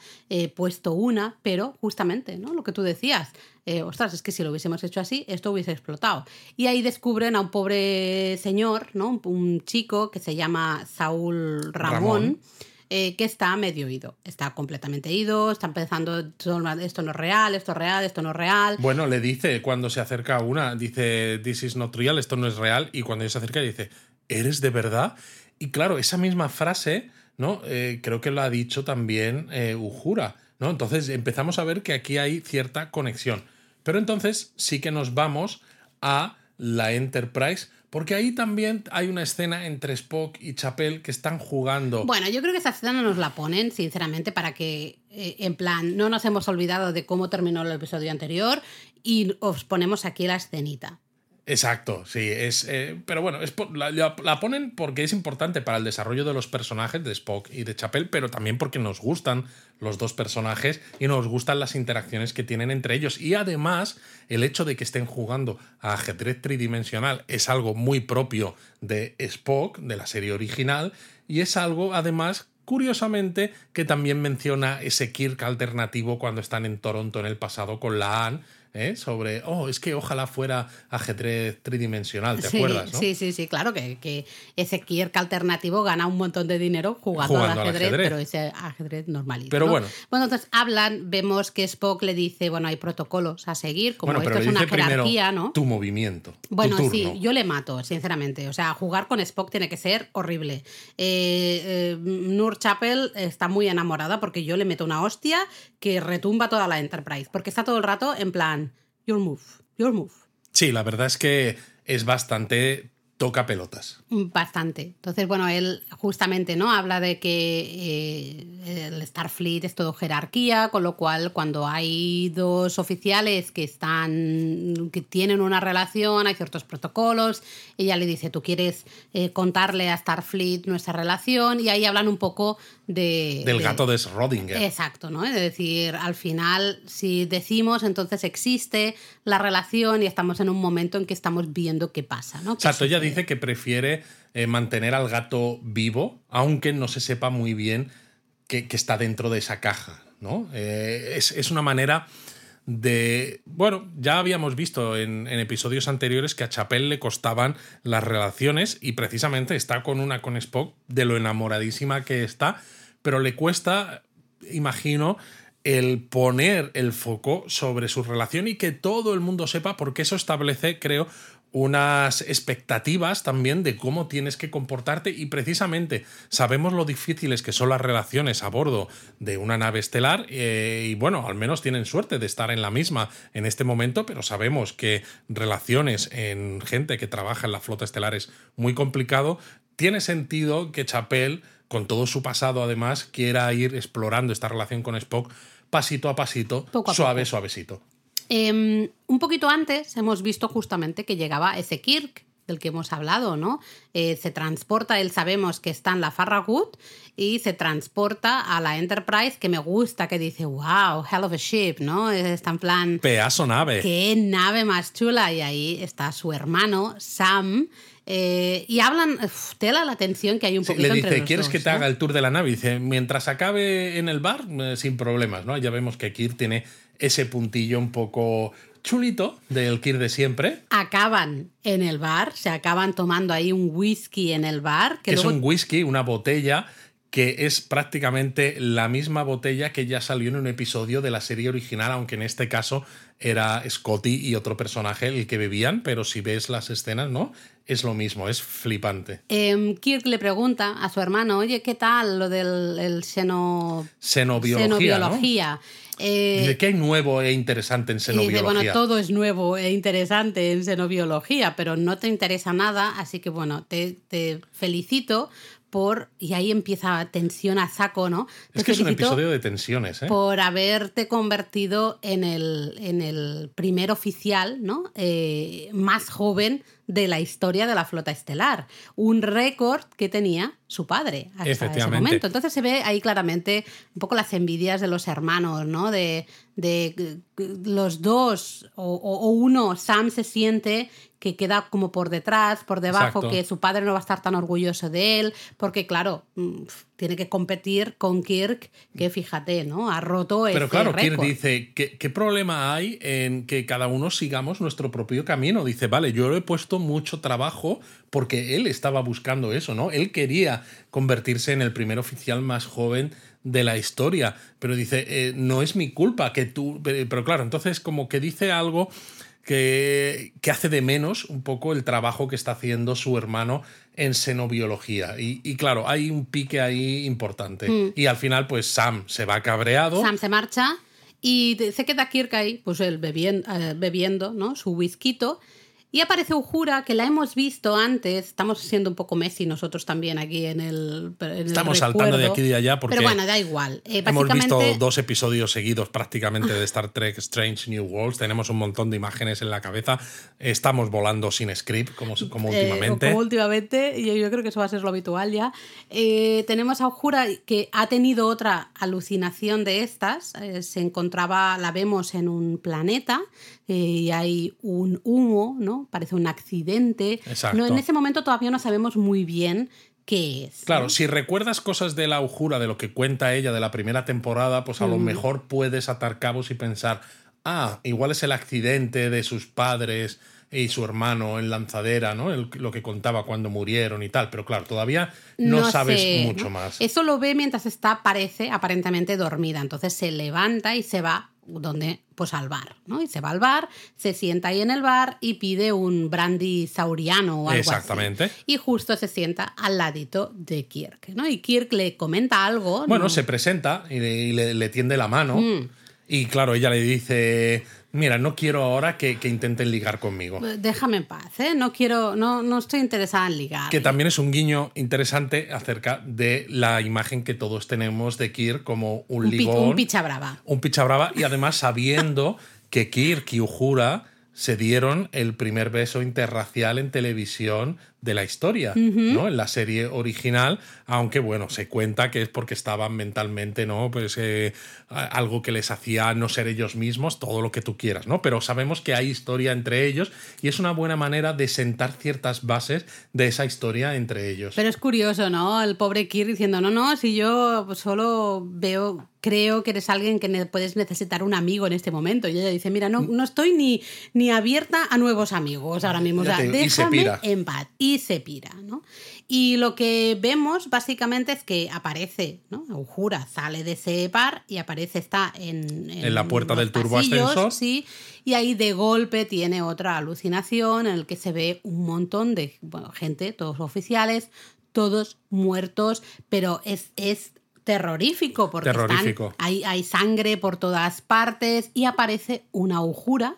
puesto una, pero justamente, ¿no? Lo que tú decías, eh, ostras, es que si lo hubiésemos hecho así, esto hubiese explotado. Y ahí descubren a un pobre señor, ¿no? Un, un chico que se llama Saúl Ramón. Ramón. eh, que está medio ido, está completamente ido, está empezando, esto no es real, esto es real, esto no es real. Bueno, le dice cuando se acerca a una, dice, this is not real, esto no es real, y cuando ella se acerca dice, ¿eres de verdad? Y claro, esa misma frase, ¿no? Eh, creo que lo ha dicho también eh, Ujura, ¿no? Entonces empezamos a ver que aquí hay cierta conexión. Pero entonces sí que nos vamos a la Enterprise, porque ahí también hay una escena entre Spock y Chapel que están jugando. Bueno, yo creo que esa escena nos la ponen, sinceramente, para que, eh, en plan, no nos hemos olvidado de cómo terminó el episodio anterior y os ponemos aquí la escenita. Exacto, sí, es. eh, pero bueno, es la ponen porque es importante para el desarrollo de los personajes de Spock y de Chapel, pero también porque nos gustan los dos personajes y nos gustan las interacciones que tienen entre ellos. Y además, el hecho de que estén jugando a ajedrez tridimensional es algo muy propio de Spock, de la serie original, y es algo, además, curiosamente, que también menciona ese Kirk alternativo cuando están en Toronto en el pasado con la Anne. ¿Eh? Sobre, oh, es que ojalá fuera ajedrez tridimensional, ¿te sí, acuerdas? ¿no? sí, sí, sí, claro que, que ese Kirk alternativo gana un montón de dinero jugando, Jugando al, al ajedrez, pero ese ajedrez normalito. Pero ¿no? bueno. Bueno, entonces hablan, vemos que Spock le dice, bueno, hay protocolos a seguir, como bueno, esto es una jerarquía, ¿no? tu movimiento. Bueno, sí, yo le mato, sinceramente. O sea, jugar con Spock tiene que ser horrible. Eh, eh, Nur Chapel está muy enamorada porque yo le meto una hostia que retumba toda la Enterprise. Porque está todo el rato en plan, your move, your move. Sí, la verdad es que es bastante toca pelotas. Bastante. Entonces, bueno, él justamente no habla de que eh, el Starfleet es todo jerarquía, con lo cual cuando hay dos oficiales que están que tienen una relación, hay ciertos protocolos. Ella le dice, tú quieres eh, contarle a Starfleet nuestra relación y ahí hablan un poco de Del de- gato de Schrödinger. Exacto, ¿no? Es decir, al final, si decimos, entonces existe la relación y estamos en un momento en que estamos viendo qué pasa, ¿no? ¿Qué Exacto, ella dice que prefiere eh, mantener al gato vivo, aunque no se sepa muy bien que, está dentro de esa caja, ¿no? Eh, es, es una manera de... Bueno, ya habíamos visto en, en episodios anteriores que a Chapel le costaban las relaciones y precisamente está con una con Spock de lo enamoradísima que está, pero le cuesta, imagino, el poner el foco sobre su relación y que todo el mundo sepa, porque eso establece, creo, unas expectativas también de cómo tienes que comportarte y precisamente sabemos lo difíciles que son las relaciones a bordo de una nave estelar eh, y bueno, al menos tienen suerte de estar en la misma en este momento, pero sabemos que relaciones en gente que trabaja en la flota estelar es muy complicado. Tiene sentido que Chapel, con todo su pasado además, quiera ir explorando esta relación con Spock pasito a pasito, Poco a suave, poco. suavecito. Eh, un poquito antes hemos visto justamente que llegaba ese Kirk del que hemos hablado, ¿no? Eh, se transporta, él sabemos que está en la Farragut y se transporta a la Enterprise, que me gusta, que dice, wow, hell of a ship, ¿no? Está en plan, Pedazo nave. qué nave más chula. Y ahí está su hermano, Sam. eh, y hablan, uf, tela la atención que hay un Sí, poquito le entre dice, los ¿quieres dos, que te ¿no? haga el tour de la nave? Y dice, mientras acabe en el bar, eh, sin problemas, ¿no? Ya vemos que Kir tiene ese puntillo un poco chulito del Kir de siempre, Acaban en el bar, se acaban tomando ahí un whisky en el bar, que, que es un whisky, una botella que es prácticamente la misma botella que ya salió en un episodio de la serie original, aunque en este caso era Scotty y otro personaje el que bebían, pero si ves las escenas, ¿no? Es lo mismo, es flipante. Em, Kirk le pregunta a su hermano, oye, ¿qué tal lo del el seno... Xenobiología, ¿no? Eh, ¿qué hay nuevo e interesante en dice, xenobiología? bueno, todo es nuevo e interesante en xenobiología, pero no te interesa nada, así que bueno, te, te felicito por. Y ahí empieza tensión a saco, ¿no? Te Es que es un episodio de tensiones, ¿eh? Por haberte convertido en el, en el primer oficial ¿no? Eh, más joven de la historia de la flota estelar. Un récord que tenía su padre hasta ese momento. Entonces se ve ahí claramente un poco las envidias de los hermanos, ¿no? De, de eh, los dos o, uno, Sam se siente que queda como por detrás, por debajo, Exacto. que su padre no va a estar tan orgulloso de él, porque claro, mm, tiene que competir con Kirk, que fíjate, ¿no? Ha roto Pero ese claro, Kirk dice, ¿qué, ¿qué problema hay en que cada uno sigamos nuestro propio camino? Dice, vale, yo le he puesto mucho trabajo porque él estaba buscando eso, ¿no? Él quería convertirse en el primer oficial más joven de la historia, pero dice, eh, no es mi culpa que tú... Pero pero claro, entonces como que dice algo que, que hace de menos un poco el trabajo que está haciendo su hermano en xenobiología. Y, y claro, hay un pique ahí importante. Y al final, pues Sam se va cabreado. Sam se marcha y se queda Kirk ahí, pues él bebien- eh, bebiendo, ¿no? Su whisky. Y aparece Ujura, que la hemos visto antes. Estamos siendo un poco Messi nosotros también aquí en el. en el Estamos saltando de aquí y de allá porque Pero bueno, da igual. Eh, Hemos visto dos episodios seguidos prácticamente de Star Trek Strange New Worlds. Tenemos un montón de imágenes en la cabeza. Estamos volando sin script, como, como Eh, últimamente. como últimamente, y yo, yo creo que eso va a ser lo habitual ya. Eh, tenemos a Ujura que ha tenido otra alucinación de estas. Eh, se encontraba, la vemos en un planeta eh, y hay un humo, ¿no? Parece un accidente. Exacto. No, en ese momento todavía no sabemos muy bien qué es. Claro, ¿no? si recuerdas cosas de la Ujura, de lo que cuenta ella de la primera temporada, pues a lo mejor puedes atar cabos y pensar, ah, igual es el accidente de sus padres y su hermano en lanzadera, ¿no? El- lo que contaba cuando murieron y tal. Pero claro, todavía no, sabes sé, mucho ¿no? más. Eso lo ve mientras está, parece, aparentemente dormida. Entonces se levanta y se va donde pues al bar, ¿no? Y se va al bar, se sienta ahí en el bar y pide un brandy sauriano o algo Exactamente. así. Y justo se sienta al ladito de Kirk, ¿no? Y Kirk le comenta algo. Bueno, ¿no? se presenta y le, y le- le tiende la mano. Mm. Y claro, ella le dice, mira, no quiero ahora que, que intenten ligar conmigo. Déjame en paz, ¿eh? No quiero, no, no estoy interesada en ligar. Que también es un guiño interesante acerca de la imagen que todos tenemos de Kirk como un, un, pi- ligón, un picha brava. un picha brava, y además sabiendo que Kirk y Uhura se dieron el primer beso interracial en televisión de la historia, ¿no? En la serie original, aunque bueno, se cuenta que es porque estaban mentalmente, ¿no? Pues eh, algo que les hacía no ser ellos mismos, todo lo que tú quieras, ¿no? Pero sabemos que hay historia entre ellos y es una buena manera de sentar ciertas bases de esa historia entre ellos. Pero es curioso, ¿no? El pobre Kirk diciendo, no, no, si yo solo veo, creo que eres alguien que puedes necesitar un amigo en este momento. Y ella dice, mira, no, no estoy ni, ni abierta a nuevos amigos ahora mismo. O sea, déjame en paz. Y se pira, ¿no? Y lo que vemos básicamente es que aparece, ¿no? Ujura sale de ese bar y aparece, está en, En la puerta del turboascensor. Sí, y ahí de golpe tiene otra alucinación en el que se ve un montón de bueno, gente, todos oficiales, todos muertos, pero es, es terrorífico porque están- hay, hay sangre por todas partes y aparece una ujura,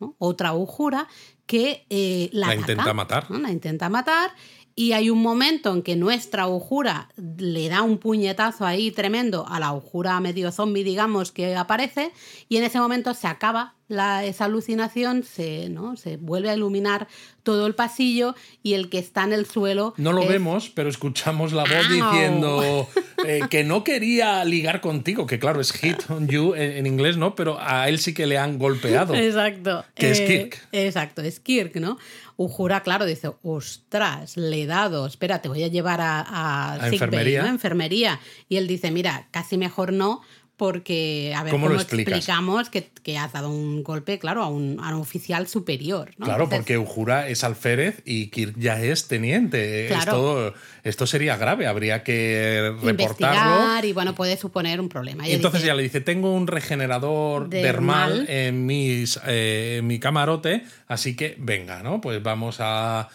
¿no? otra ujura, que eh, la, intenta matar. ¿no? La intenta matar. Y hay un momento en que nuestra ujura le da un puñetazo ahí tremendo a la ujura medio zombie, digamos, que aparece, y en ese momento se acaba la, esa alucinación, se, ¿no? se vuelve a iluminar todo el pasillo y el que está en el suelo. No lo es- vemos, pero escuchamos la voz Au. diciendo eh, que no quería ligar contigo, que claro, es hit on you en, en inglés, ¿no? Pero a él sí que le han golpeado. Exacto. Que es Eh, Kirk. Exacto, es Kirk, ¿no? Ujura, claro, dice, ostras, le he dado, espera, te voy a llevar a, a, A bay, enfermería. ¿no? enfermería. Y él dice, mira, casi mejor no, porque a ver ¿Cómo cómo, lo explicamos que, que has dado un golpe, claro, a un, a un oficial superior. ¿no? Claro, Entonces, porque Ujura es alférez y Kirk ya es teniente. Claro. Esto, esto sería grave, habría que reportarlo. investigar y bueno, puede suponer un problema. Y ella entonces dice, ya le dice, tengo un regenerador Dermal. dermal en, mis, eh, en mi camarote, así que venga, ¿no? Pues vamos a,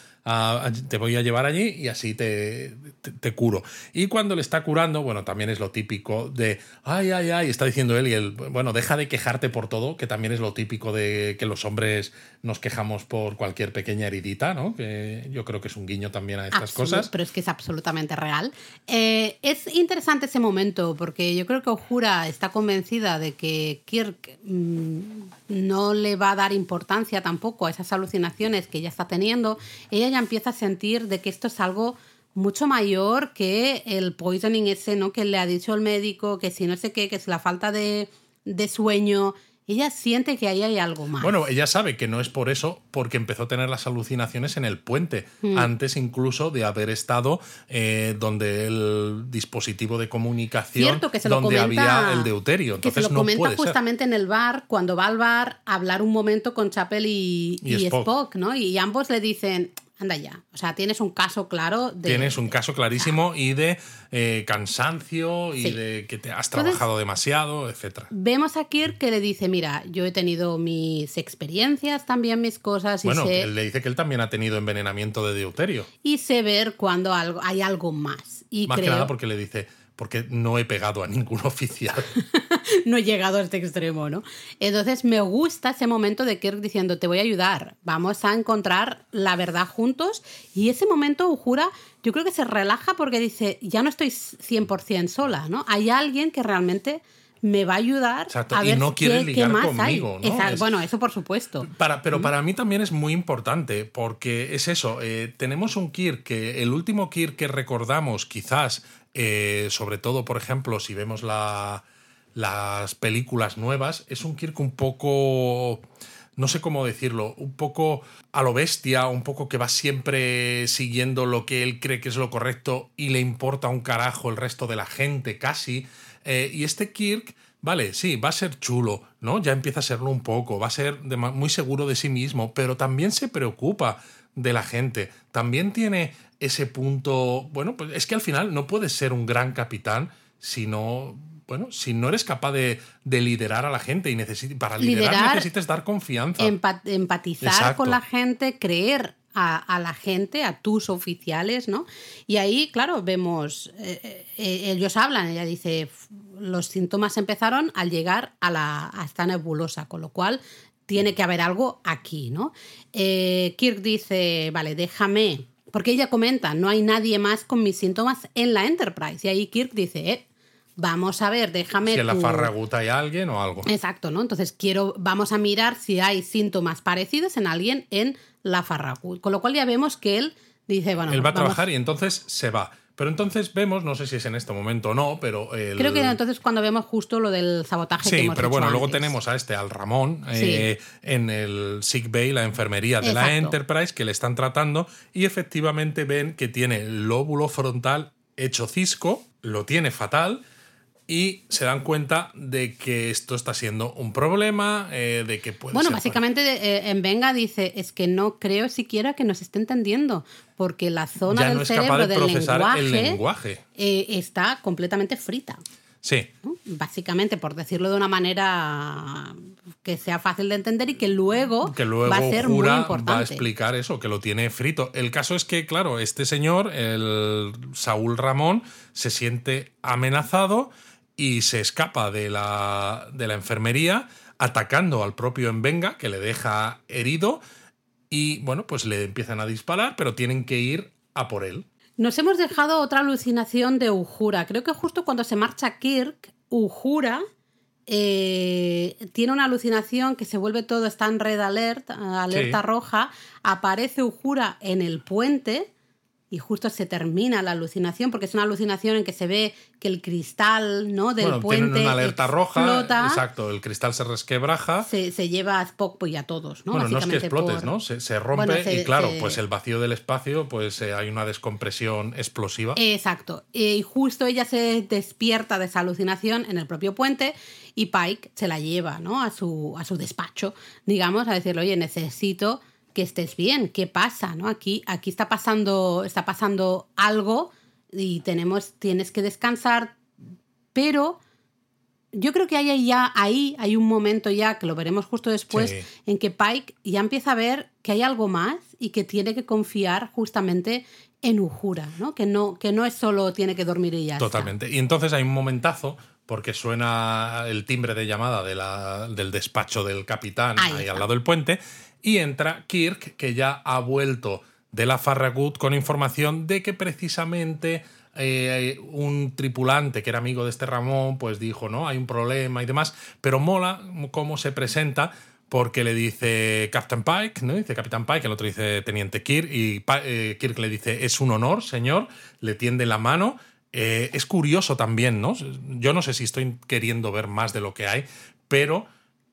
te voy a llevar allí y así te, te, curo. Y cuando le está curando, bueno, también es lo típico de, ay, ay, ay, está diciendo él y él, bueno, deja de quejarte por todo, que también es lo típico de que los hombres nos quejamos por cualquier pequeña heridita, ¿no? Que yo creo que es un guiño también a estas cosas. Pero es que es absolutamente real. Eh, es interesante ese momento porque yo creo que Ojura está convencida de que Kirk mm, no le va a dar importancia tampoco a esas alucinaciones que ella está teniendo. Ella ya empieza a sentir de que esto es algo mucho mayor que el poisoning ese, ¿no? Que le ha dicho el médico, que si no sé qué, que es la falta de, de sueño, ella siente que ahí hay algo más. Bueno, ella sabe que no es por eso, porque empezó a tener las alucinaciones en el puente, hmm. antes incluso de haber estado eh, donde el dispositivo de comunicación, donde había el deuterio. Entonces, que se lo comenta justamente en el bar, cuando va al bar a hablar un momento con Chapel y, Spock. ¿no? Y ambos le dicen, anda ya. O sea, tienes un caso claro de. Tienes un caso clarísimo y de eh, cansancio y de que te has trabajado demasiado, etc. Vemos a Kirk que le dice: Mira, yo he tenido mis experiencias, también mis cosas. Bueno, él le dice que él también ha tenido envenenamiento de deuterio. Y sé ver cuando algo, hay algo más. Y más que nada porque le dice: porque no he pegado a ningún oficial. no he llegado a este extremo, ¿no? Entonces me gusta ese momento de Kirk diciendo, te voy a ayudar, vamos a encontrar la verdad juntos. Y ese momento, Ujura, yo creo que se relaja porque dice, ya no estoy 100% sola, ¿no? Hay alguien que realmente me va a ayudar a ver y no quiere ligar conmigo. ¿no? bueno, eso por supuesto. Para, pero para mí también es muy importante porque es eso, eh, tenemos un Kirk que el último Kirk que recordamos quizás eh, sobre todo, por ejemplo, si vemos las películas nuevas, es un Kirk un poco no sé cómo decirlo, un poco a lo bestia, un poco que va siempre siguiendo lo que él cree que es lo correcto y le importa un carajo el resto de la gente, casi. Eh, y este Kirk, vale, sí, va a ser chulo, ¿no? Ya empieza a serlo un poco, va a ser muy seguro de sí mismo, pero también se preocupa de la gente. También tiene ese punto, bueno, pues es que al final no puedes ser un gran capitán si no, bueno, si no eres capaz de, liderar a la gente y para liderar, necesitas dar confianza. empatizar con la gente, creer a, la gente, a tus oficiales, ¿no? Y ahí, claro, vemos, eh, eh, ellos hablan, ella dice, los síntomas empezaron al llegar a, la, a esta nebulosa, con lo cual tiene que haber algo aquí, ¿no? Eh, Kirk dice, vale, déjame, porque ella comenta, no hay nadie más con mis síntomas en la Enterprise. Y ahí Kirk dice, eh, vamos a ver, déjame. Si en la Farragut hay alguien o algo. Exacto, ¿no? Entonces quiero, vamos a mirar si hay síntomas parecidos en alguien en la Farragut. Con lo cual ya vemos que él dice, bueno. Él va a trabajar y entonces se va. Pero entonces vemos, no sé si es en este momento o no, pero. Creo que entonces cuando vemos justo lo del sabotaje. Sí, pero bueno, luego tenemos a este, al Ramón, eh, en el sick bay, la enfermería de la Enterprise, que le están tratando y efectivamente ven que tiene el lóbulo frontal hecho cisco, lo tiene fatal y se dan cuenta de que esto está siendo un problema, eh, de que puede Bueno, básicamente eh, en Venga dice, es que no creo siquiera que nos esté entendiendo, porque la zona del cerebro del lenguaje, eh, está completamente frita. Sí. Básicamente, por decirlo de una manera que sea fácil de entender y que luego, va a ser muy importante. Va a explicar eso, que lo tiene frito. El caso es que, claro, este señor, el Saúl Ramón, se siente amenazado y se escapa de la, de la enfermería atacando al propio Envenga, que le deja herido, y bueno, pues le empiezan a disparar, pero tienen que ir a por él. Nos hemos dejado otra alucinación de Ujura. Creo que justo cuando se marcha Kirk, Ujura eh, tiene una alucinación que se vuelve todo, está en red alert, alerta roja, aparece Ujura en el puente y justo se termina la alucinación, porque es una alucinación en que se ve que el cristal ¿no? del bueno, puente. una alerta roja. Exacto, el cristal se resquebraja. Se, se lleva a Spock y a todos, ¿no? Bueno, no es que explotes, ¿no? Se, rompe y claro, pues el vacío del espacio, pues eh, hay una descompresión explosiva. Exacto. Y justo ella se despierta de esa alucinación en el propio puente y Pike se la lleva, ¿no? A su, a su despacho, digamos, a decirle, oye, necesito que estés bien, ¿qué pasa? ¿no? Aquí, aquí está, pasando, está pasando algo y tenemos, tienes que descansar, pero yo creo que hay ya ahí hay un momento ya que lo veremos justo después en que Pike ya empieza a ver que hay algo más y que tiene que confiar justamente en Ujura, ¿no? Que no, que no es solo tiene que dormir y ya Totalmente. Y entonces hay un momentazo porque suena el timbre de llamada de la, del despacho del capitán ahí, al lado del puente y entra Kirk que ya ha vuelto de la Farragut con información de que precisamente eh, un tripulante que era amigo de este Ramón, pues dijo, ¿no? Hay un problema y demás, pero mola cómo se presenta porque le dice Captain Pike, ¿no? Dice Capitán Pike, el otro dice Teniente Kirk, y eh, Kirk le dice, es un honor, señor, le tiende la mano. Eh, es curioso también, ¿no? Yo no sé si estoy queriendo ver más de lo que hay, pero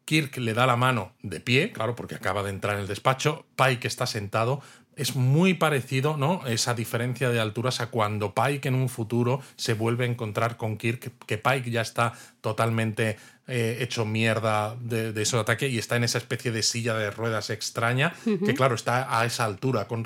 Kirk le da la mano de pie, claro, porque acaba de entrar en el despacho, Pike está sentado, es muy parecido, ¿no? Esa diferencia de alturas a cuando Pike en un futuro se vuelve a encontrar con Kirk, que Pike ya está totalmente eh, hecho mierda de, de, ese ataque y está en esa especie de silla de ruedas extraña, que claro, está a esa altura con,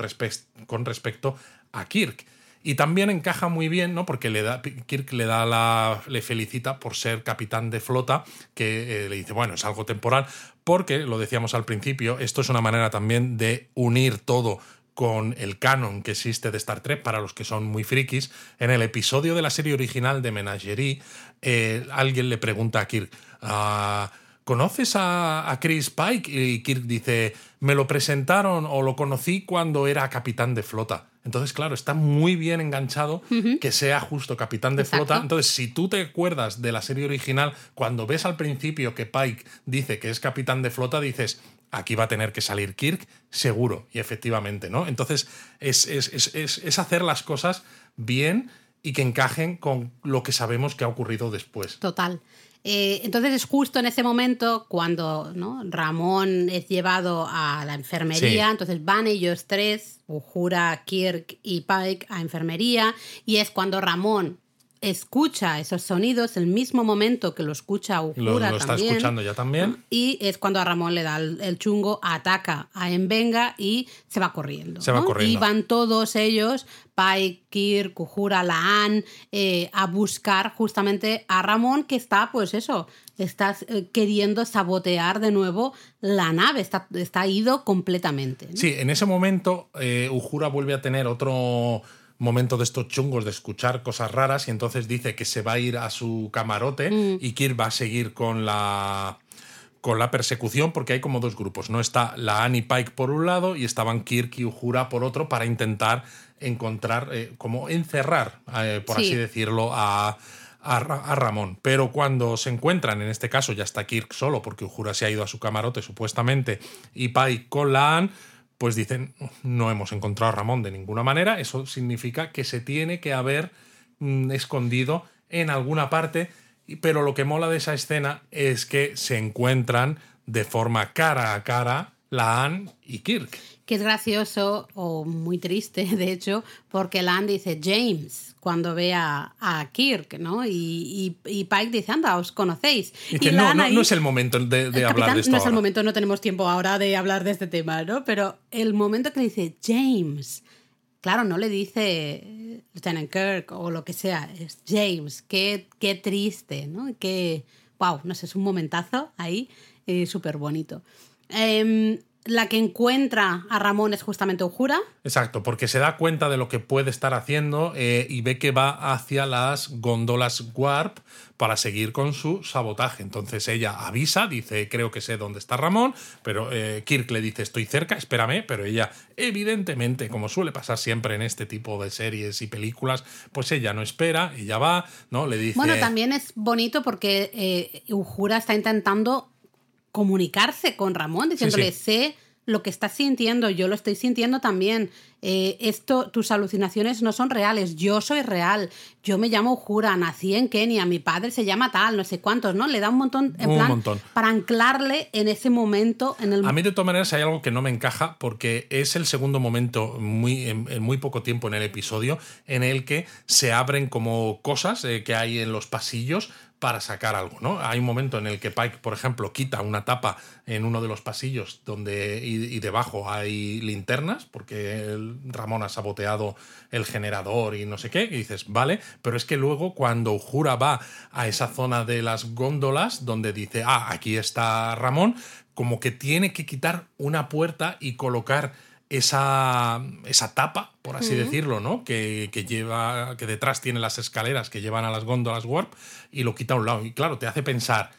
con respecto a Kirk. Y también encaja muy bien, ¿no? Porque le da, Kirk le da le felicita por ser capitán de flota, que eh, le dice, bueno, es algo temporal, porque, lo decíamos al principio, esto es una manera también de unir todo con el canon que existe de Star Trek para los que son muy frikis. En el episodio de la serie original de Menagerie, eh, alguien le pregunta a Kirk, ah, ¿conoces a, Chris Pike? Y Kirk dice, me lo presentaron o lo conocí cuando era capitán de flota. Entonces, claro, está muy bien enganchado que sea justo capitán de flota. Entonces, si tú te acuerdas de la serie original, cuando ves al principio que Pike dice que es capitán de flota, dices, aquí va a tener que salir Kirk, seguro, y efectivamente, ¿no? Entonces, es, es, hacer las cosas bien y que encajen con lo que sabemos que ha ocurrido después. Total. Eh, entonces es justo en ese momento cuando ¿no? Ramón es llevado a la enfermería, entonces van ellos tres, Ujura, Kirk y Pike, a enfermería, y es cuando Ramón escucha esos sonidos el mismo momento que lo escucha Uhura lo, está escuchando ya también. Y es cuando a Ramón le da el, chungo, ataca a Envenga y se va corriendo. Se va corriendo. Y van todos ellos, Pai, Kirk, Uhura, Laan, eh, a buscar justamente a Ramón que está, pues eso, está eh, queriendo sabotear de nuevo la nave, está, está ido completamente. Sí, en ese momento eh, Uhura vuelve a tener otro momento de estos chungos de escuchar cosas raras y entonces dice que se va a ir a su camarote mm. y Kirk va a seguir con la con la persecución porque hay como dos grupos, ¿no? Está la Annie Pike por un lado y estaban Kirk y Uhura por otro para intentar encontrar, eh, como encerrar, eh, por así decirlo, a, a, Ramón. Pero cuando se encuentran, en este caso ya está Kirk solo porque Uhura se ha ido a su camarote supuestamente y Pike con la Anne, pues dicen, no hemos encontrado a Ramón de ninguna manera, eso significa que se tiene que haber mm, escondido en alguna parte, pero lo que mola de esa escena es que se encuentran de forma cara a cara Laan y Kirk. Que es gracioso o muy triste, de hecho, porque Land dice James cuando ve a, Kirk, ¿no? Y, Pike dice, anda, os conocéis. Y, no, no, es el momento de, hablar de esto. No es el momento, no tenemos tiempo ahora de hablar de este tema, ¿no? Pero el momento que dice James, claro, no le dice Lieutenant Kirk o lo que sea, es James, qué, qué triste, ¿no? Qué, wow, no sé, es un momentazo ahí eh, súper bonito. Em, la que encuentra a Ramón es justamente Ujura. Exacto, porque se da cuenta de lo que puede estar haciendo eh, y ve que va hacia las góndolas Warp para seguir con su sabotaje. Entonces ella avisa, dice, creo que sé dónde está Ramón, pero eh, Kirk le dice, estoy cerca, espérame, pero ella, evidentemente, como suele pasar siempre en este tipo de series y películas, pues ella no espera, ella va, ¿no? Le dice... Bueno, también es bonito porque eh, Ujura está intentando comunicarse con Ramón, diciéndole, sé lo que estás sintiendo, yo lo estoy sintiendo también. Eh, esto, tus alucinaciones no son reales, yo soy real, yo me llamo Jura, nací en Kenia, mi padre se llama tal, no sé cuántos, ¿no? Le da un montón, en plan, montón. para anclarle en ese momento. En el... A mí de todas maneras hay algo que no me encaja porque es el segundo momento muy, en, muy poco tiempo en el episodio en el que se abren como cosas eh, que hay en los pasillos para sacar algo, ¿no? Hay un momento en el que Pike, por ejemplo, quita una tapa en uno de los pasillos donde y, debajo hay linternas porque Ramón ha saboteado el generador y no sé qué, y dices, vale, pero es que luego cuando Jura va a esa zona de las góndolas donde dice, ah, aquí está Ramón, como que tiene que quitar una puerta y colocar esa, esa tapa, por así decirlo, ¿no? Que, que, lleva, que detrás tiene las escaleras que llevan a las góndolas Warp y lo quita a un lado. Y claro, te hace pensar,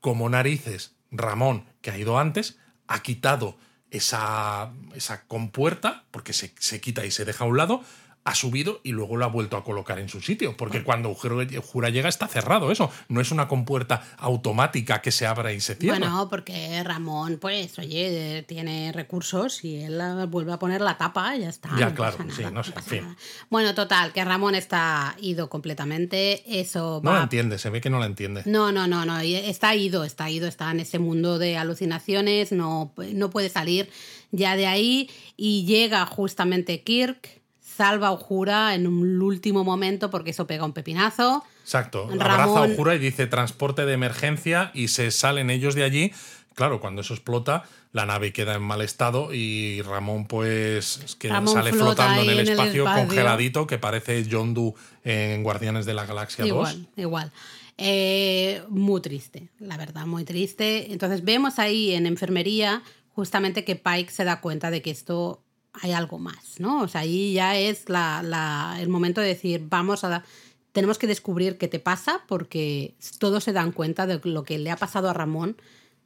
como narices, Ramón, que ha ido antes, ha quitado esa, esa compuerta, porque se, se quita y se deja a un lado, ha subido y luego lo ha vuelto a colocar en su sitio, porque cuando Jura llega está cerrado eso, no es una compuerta automática que se abra y se cierra. Bueno, porque Ramón, pues, oye, tiene recursos y él vuelve a poner la tapa y ya está. Ya, claro, sí, no sé, Bueno, total, que Ramón está ido completamente, eso No la entiende, se ve que no la entiende. No, no, no, no, está ido, está ido, está en ese mundo de alucinaciones, no, no puede salir ya de ahí y llega justamente Kirk salva Ojura en un último momento porque eso pega un pepinazo. Exacto. Abraza a Ojura y dice transporte de emergencia y se salen ellos de allí. Claro, cuando eso explota, la nave queda en mal estado y Ramón, pues, que sale flotando en el, espacio, congeladito, que parece John Doe en Guardianes de la Galaxia igual, 2. Igual, eh, muy triste, la verdad, muy triste. Entonces vemos ahí en enfermería justamente que Pike se da cuenta de que esto hay algo más, ¿no? O sea, ahí ya es la, el momento de decir, vamos a... Tenemos que descubrir qué te pasa porque todos se dan cuenta de lo que le ha pasado a Ramón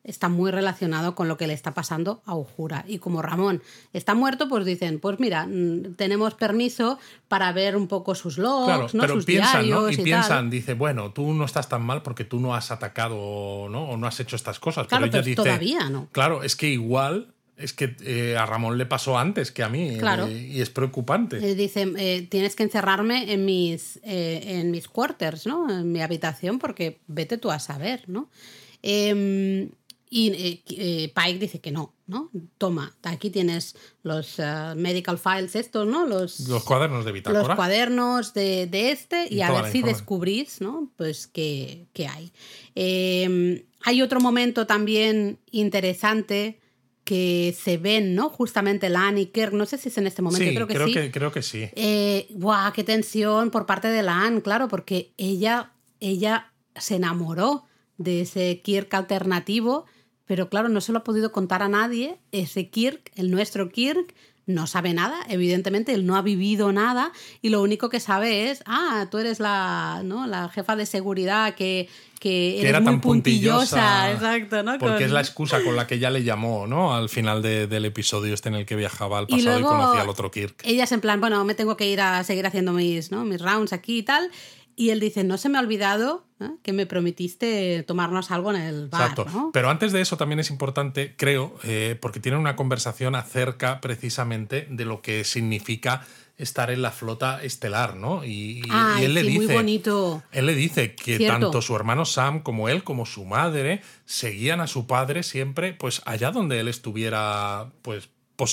está muy relacionado con lo que le está pasando a Ujura. Y como Ramón está muerto, pues dicen, pues mira, mm, tenemos permiso para ver un poco sus logs, ¿no? sus piensan, ¿no? Y, piensan, dice, bueno, tú no estás tan mal porque tú no has atacado, ¿no? O no has hecho estas cosas. Claro, pero, ella dice, todavía no. Claro, es que igual es que eh, a Ramón le pasó antes que a mí claro. Eh, y es preocupante. Eh, dice, tienes que encerrarme en mis, en mis quarters, ¿no? En mi habitación porque vete tú a saber, ¿no? Em, y Pike dice que no, ¿no? Toma, aquí tienes los medical files estos, ¿no? Los, los cuadernos de bitácora. Los cuadernos de, de este y, a ver si descubrís, ¿no? Pues qué, qué hay. Em, hay otro momento también interesante que se ven, ¿no? Justamente Lan y Kirk, no sé si es en este momento, creo que creo sí. Que, creo que sí. Eh, ¡Guau! ¡Qué tensión por parte de Lan! Claro, porque ella, ella se enamoró de ese Kirk alternativo, pero claro, no se lo ha podido contar a nadie. Ese Kirk, el nuestro Kirk, no sabe nada, evidentemente él no ha vivido nada y lo único que sabe es, ah, tú eres la, ¿no? la jefa de seguridad que, que, era tan puntillosa, exacto, ¿no? Porque es la excusa con la que ella le llamó, ¿no? Al final del episodio este en el que viajaba al pasado y, conocía al otro Kirk. Ella es en plan, bueno, me tengo que ir a seguir haciendo mis, ¿no? mis rounds aquí y tal. Y él dice, no se me ha olvidado ¿eh? que me prometiste tomarnos algo en el bar. Exacto. Pero antes de eso también es importante, creo, eh, porque tienen una conversación acerca precisamente de lo que significa estar en la flota estelar, ¿no? Y, él le dice, muy bonito. Él le dice que tanto su hermano Sam como él, como su madre, seguían a su padre siempre, pues allá donde él estuviera, pues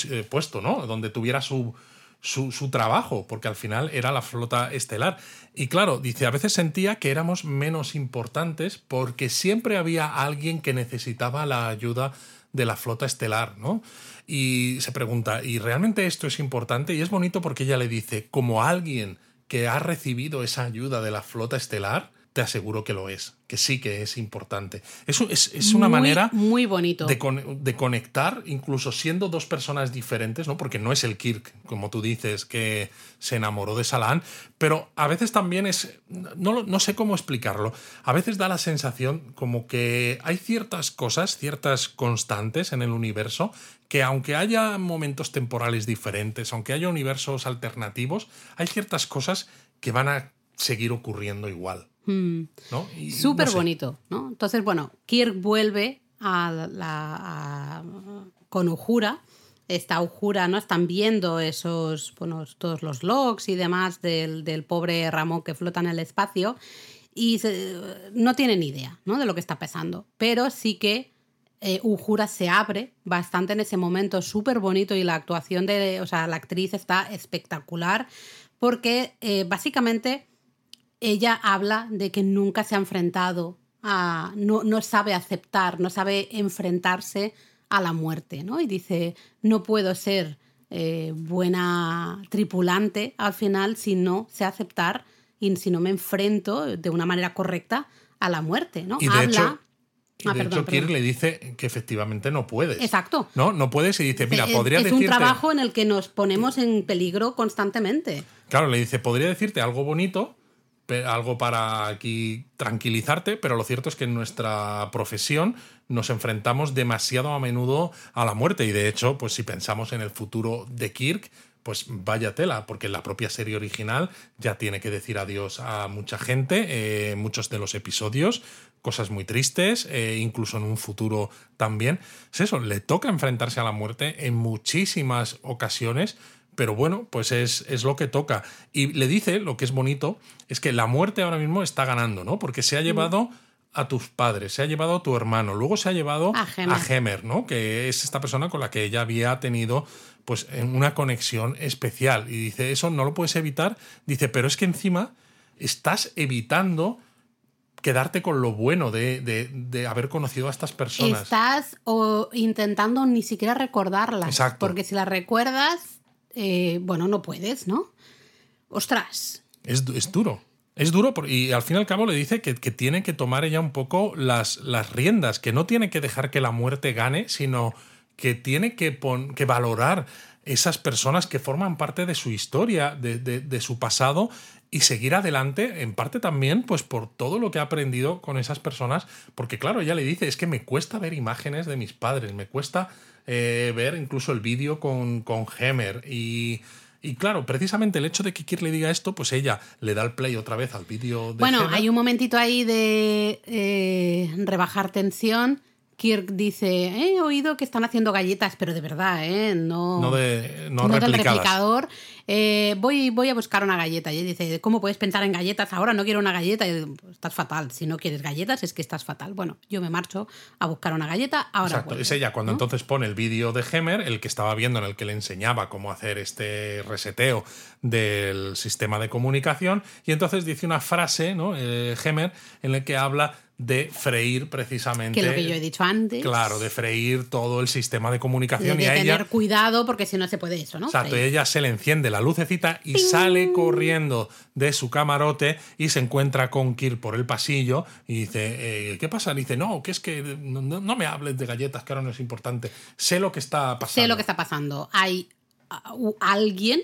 eh, puesto, ¿no? Donde tuviera su, su, trabajo, porque al final era la flota estelar. Y claro, dice, a veces sentía que éramos menos importantes porque siempre había alguien que necesitaba la ayuda de la flota estelar, ¿no? Y se pregunta, ¿y realmente esto es importante? Y es bonito porque ella le dice, como alguien que ha recibido esa ayuda de la flota estelar, te aseguro que lo es, que sí que es importante. Eso es, es una manera muy bonito. De, de, conectar, incluso siendo dos personas diferentes, ¿no? Porque no es el Kirk, como tú dices, que se enamoró de Salan, pero a veces también es. No, no sé cómo explicarlo. A veces da la sensación como que hay ciertas cosas, ciertas constantes en el universo, que aunque haya momentos temporales diferentes, aunque haya universos alternativos, hay ciertas cosas que van a seguir ocurriendo igual. Mm. Súper bonito, ¿no? Entonces, bueno, Kirk vuelve a la, con Ujura. Esta Ujura, ¿no? Están viendo esos, bueno, todos los logs y demás del, pobre Ramón que flota en el espacio y no tienen idea, ¿no? De lo que está pasando. Pero sí que eh, Ujura se abre bastante en ese momento, súper bonito y la actuación de, o sea, la actriz está espectacular porque eh, básicamente ella habla de que nunca se ha enfrentado a, no, no sabe aceptar, no sabe enfrentarse a la muerte, ¿no? Y dice, no puedo ser eh, buena tripulante al final si no sé aceptar y si no me enfrento de una manera correcta a la muerte, ¿no? Y de hecho, Y Ah, de perdón, hecho, Kirk le dice que efectivamente no puedes. Exacto. No, no puedes y dice, mira, es, podría es decirte. un trabajo en el que nos ponemos en peligro constantemente. Claro, le dice, podría decirte algo bonito, algo para aquí tranquilizarte, pero lo cierto es que en nuestra profesión nos enfrentamos demasiado a menudo a la muerte. Y de hecho, pues si pensamos en el futuro de Kirk, pues vaya tela, porque la propia serie original ya tiene que decir adiós a mucha gente, eh, muchos de los episodios, cosas muy tristes, eh, incluso en un futuro también. Es eso, le toca enfrentarse a la muerte en muchísimas ocasiones, pero bueno, pues es, es lo que toca. Y le dice, lo que es bonito, es que la muerte ahora mismo está ganando, ¿no? Porque se ha llevado a tus padres, se ha llevado a tu hermano, luego se ha llevado A Hemer. Hemer, ¿no? Que es esta persona con la que ella había tenido pues una conexión especial. Y dice, eso no lo puedes evitar. Dice, pero es que encima estás evitando quedarte con lo bueno de, de- de haber conocido a estas personas. Estás o intentando ni siquiera recordarlas. Exacto. Porque si las recuerdas, eh, bueno, no puedes, ¿no? Ostras. Es, es duro. Es duro y al fin y al cabo le dice que, que tiene que tomar ella un poco las, las riendas, que no tiene que dejar que la muerte gane, sino que tiene que, pon- que valorar esas personas que forman parte de su historia, de, de- de su pasado, y seguir adelante, en parte también, pues por todo lo que ha aprendido con esas personas, porque claro, ella le dice, es que me cuesta ver imágenes de mis padres, me cuesta eh, ver incluso el vídeo con, con Hemer, y, y claro, precisamente el hecho de que Kirk le diga esto, pues ella le da el play otra vez al vídeo de Bueno, Hemer. hay un momentito ahí de eh, rebajar tensión. Kirk dice, he oído que están haciendo galletas, pero de verdad, ¿eh? No, no, de, no, no del replicador. Eh, voy, voy a buscar una galleta. Y él dice, ¿cómo puedes pensar en galletas ahora? No quiero una galleta. Y yo digo, estás fatal. Si no quieres galletas, es que estás fatal. Bueno, yo me marcho a buscar una galleta. Ahora Exacto, vuelvo", es ella cuando ¿no? entonces pone el vídeo de Hemer, el que estaba viendo en el que le enseñaba cómo hacer este reseteo del sistema de comunicación, y entonces dice una frase, ¿no? Eh, Hemer, en el que habla de freír precisamente. Que es lo que yo he dicho antes. Claro, de freír todo el sistema de comunicación de y a tener ella. cuidado porque si no se puede eso, ¿no? Exacto, ella se le enciende la lucecita y sale corriendo de su camarote y se encuentra con Kirk por el pasillo y dice, eh, ¿qué pasa? Dice, no, que es que no, no- me hables de galletas, que ahora no es importante. Sé lo que está pasando. sé lo que está pasando. Hay ah, u- alguien,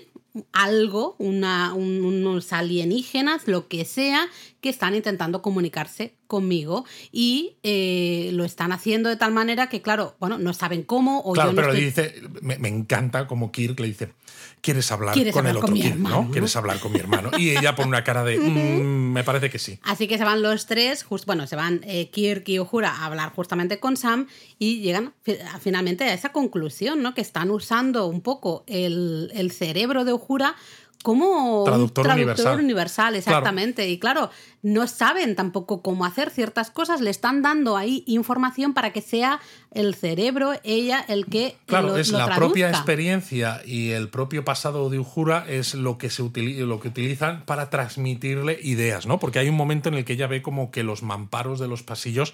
algo, una, un- unos alienígenas, lo que sea, que están intentando comunicarse conmigo y eh, lo están haciendo de tal manera que, claro, bueno, no saben cómo o Claro, yo no pero estoy- dice, me, me encanta como Kirk le dice, ¿quieres hablar ¿Quieres con el otro con Kirk? ¿no? ¿Quieres hablar con mi hermano? Y ella pone una cara de, "Mm, me parece que sí. Así que se van los tres, just- bueno, se van eh, Kirk y Uhura a hablar justamente con Sam y llegan a- finalmente a esa conclusión, ¿no? Que están usando un poco el, el cerebro de Uhura como Traductor un traductor universal. universal, exactamente. Y claro, no saben tampoco cómo hacer ciertas cosas, le están dando ahí información para que sea el cerebro, ella, el que Claro, lo, es lo la traduzca. propia experiencia y el propio pasado de Uhura es lo que se utili- lo que utilizan para transmitirle ideas, ¿no? Porque hay un momento en el que ella ve como que los mamparos de los pasillos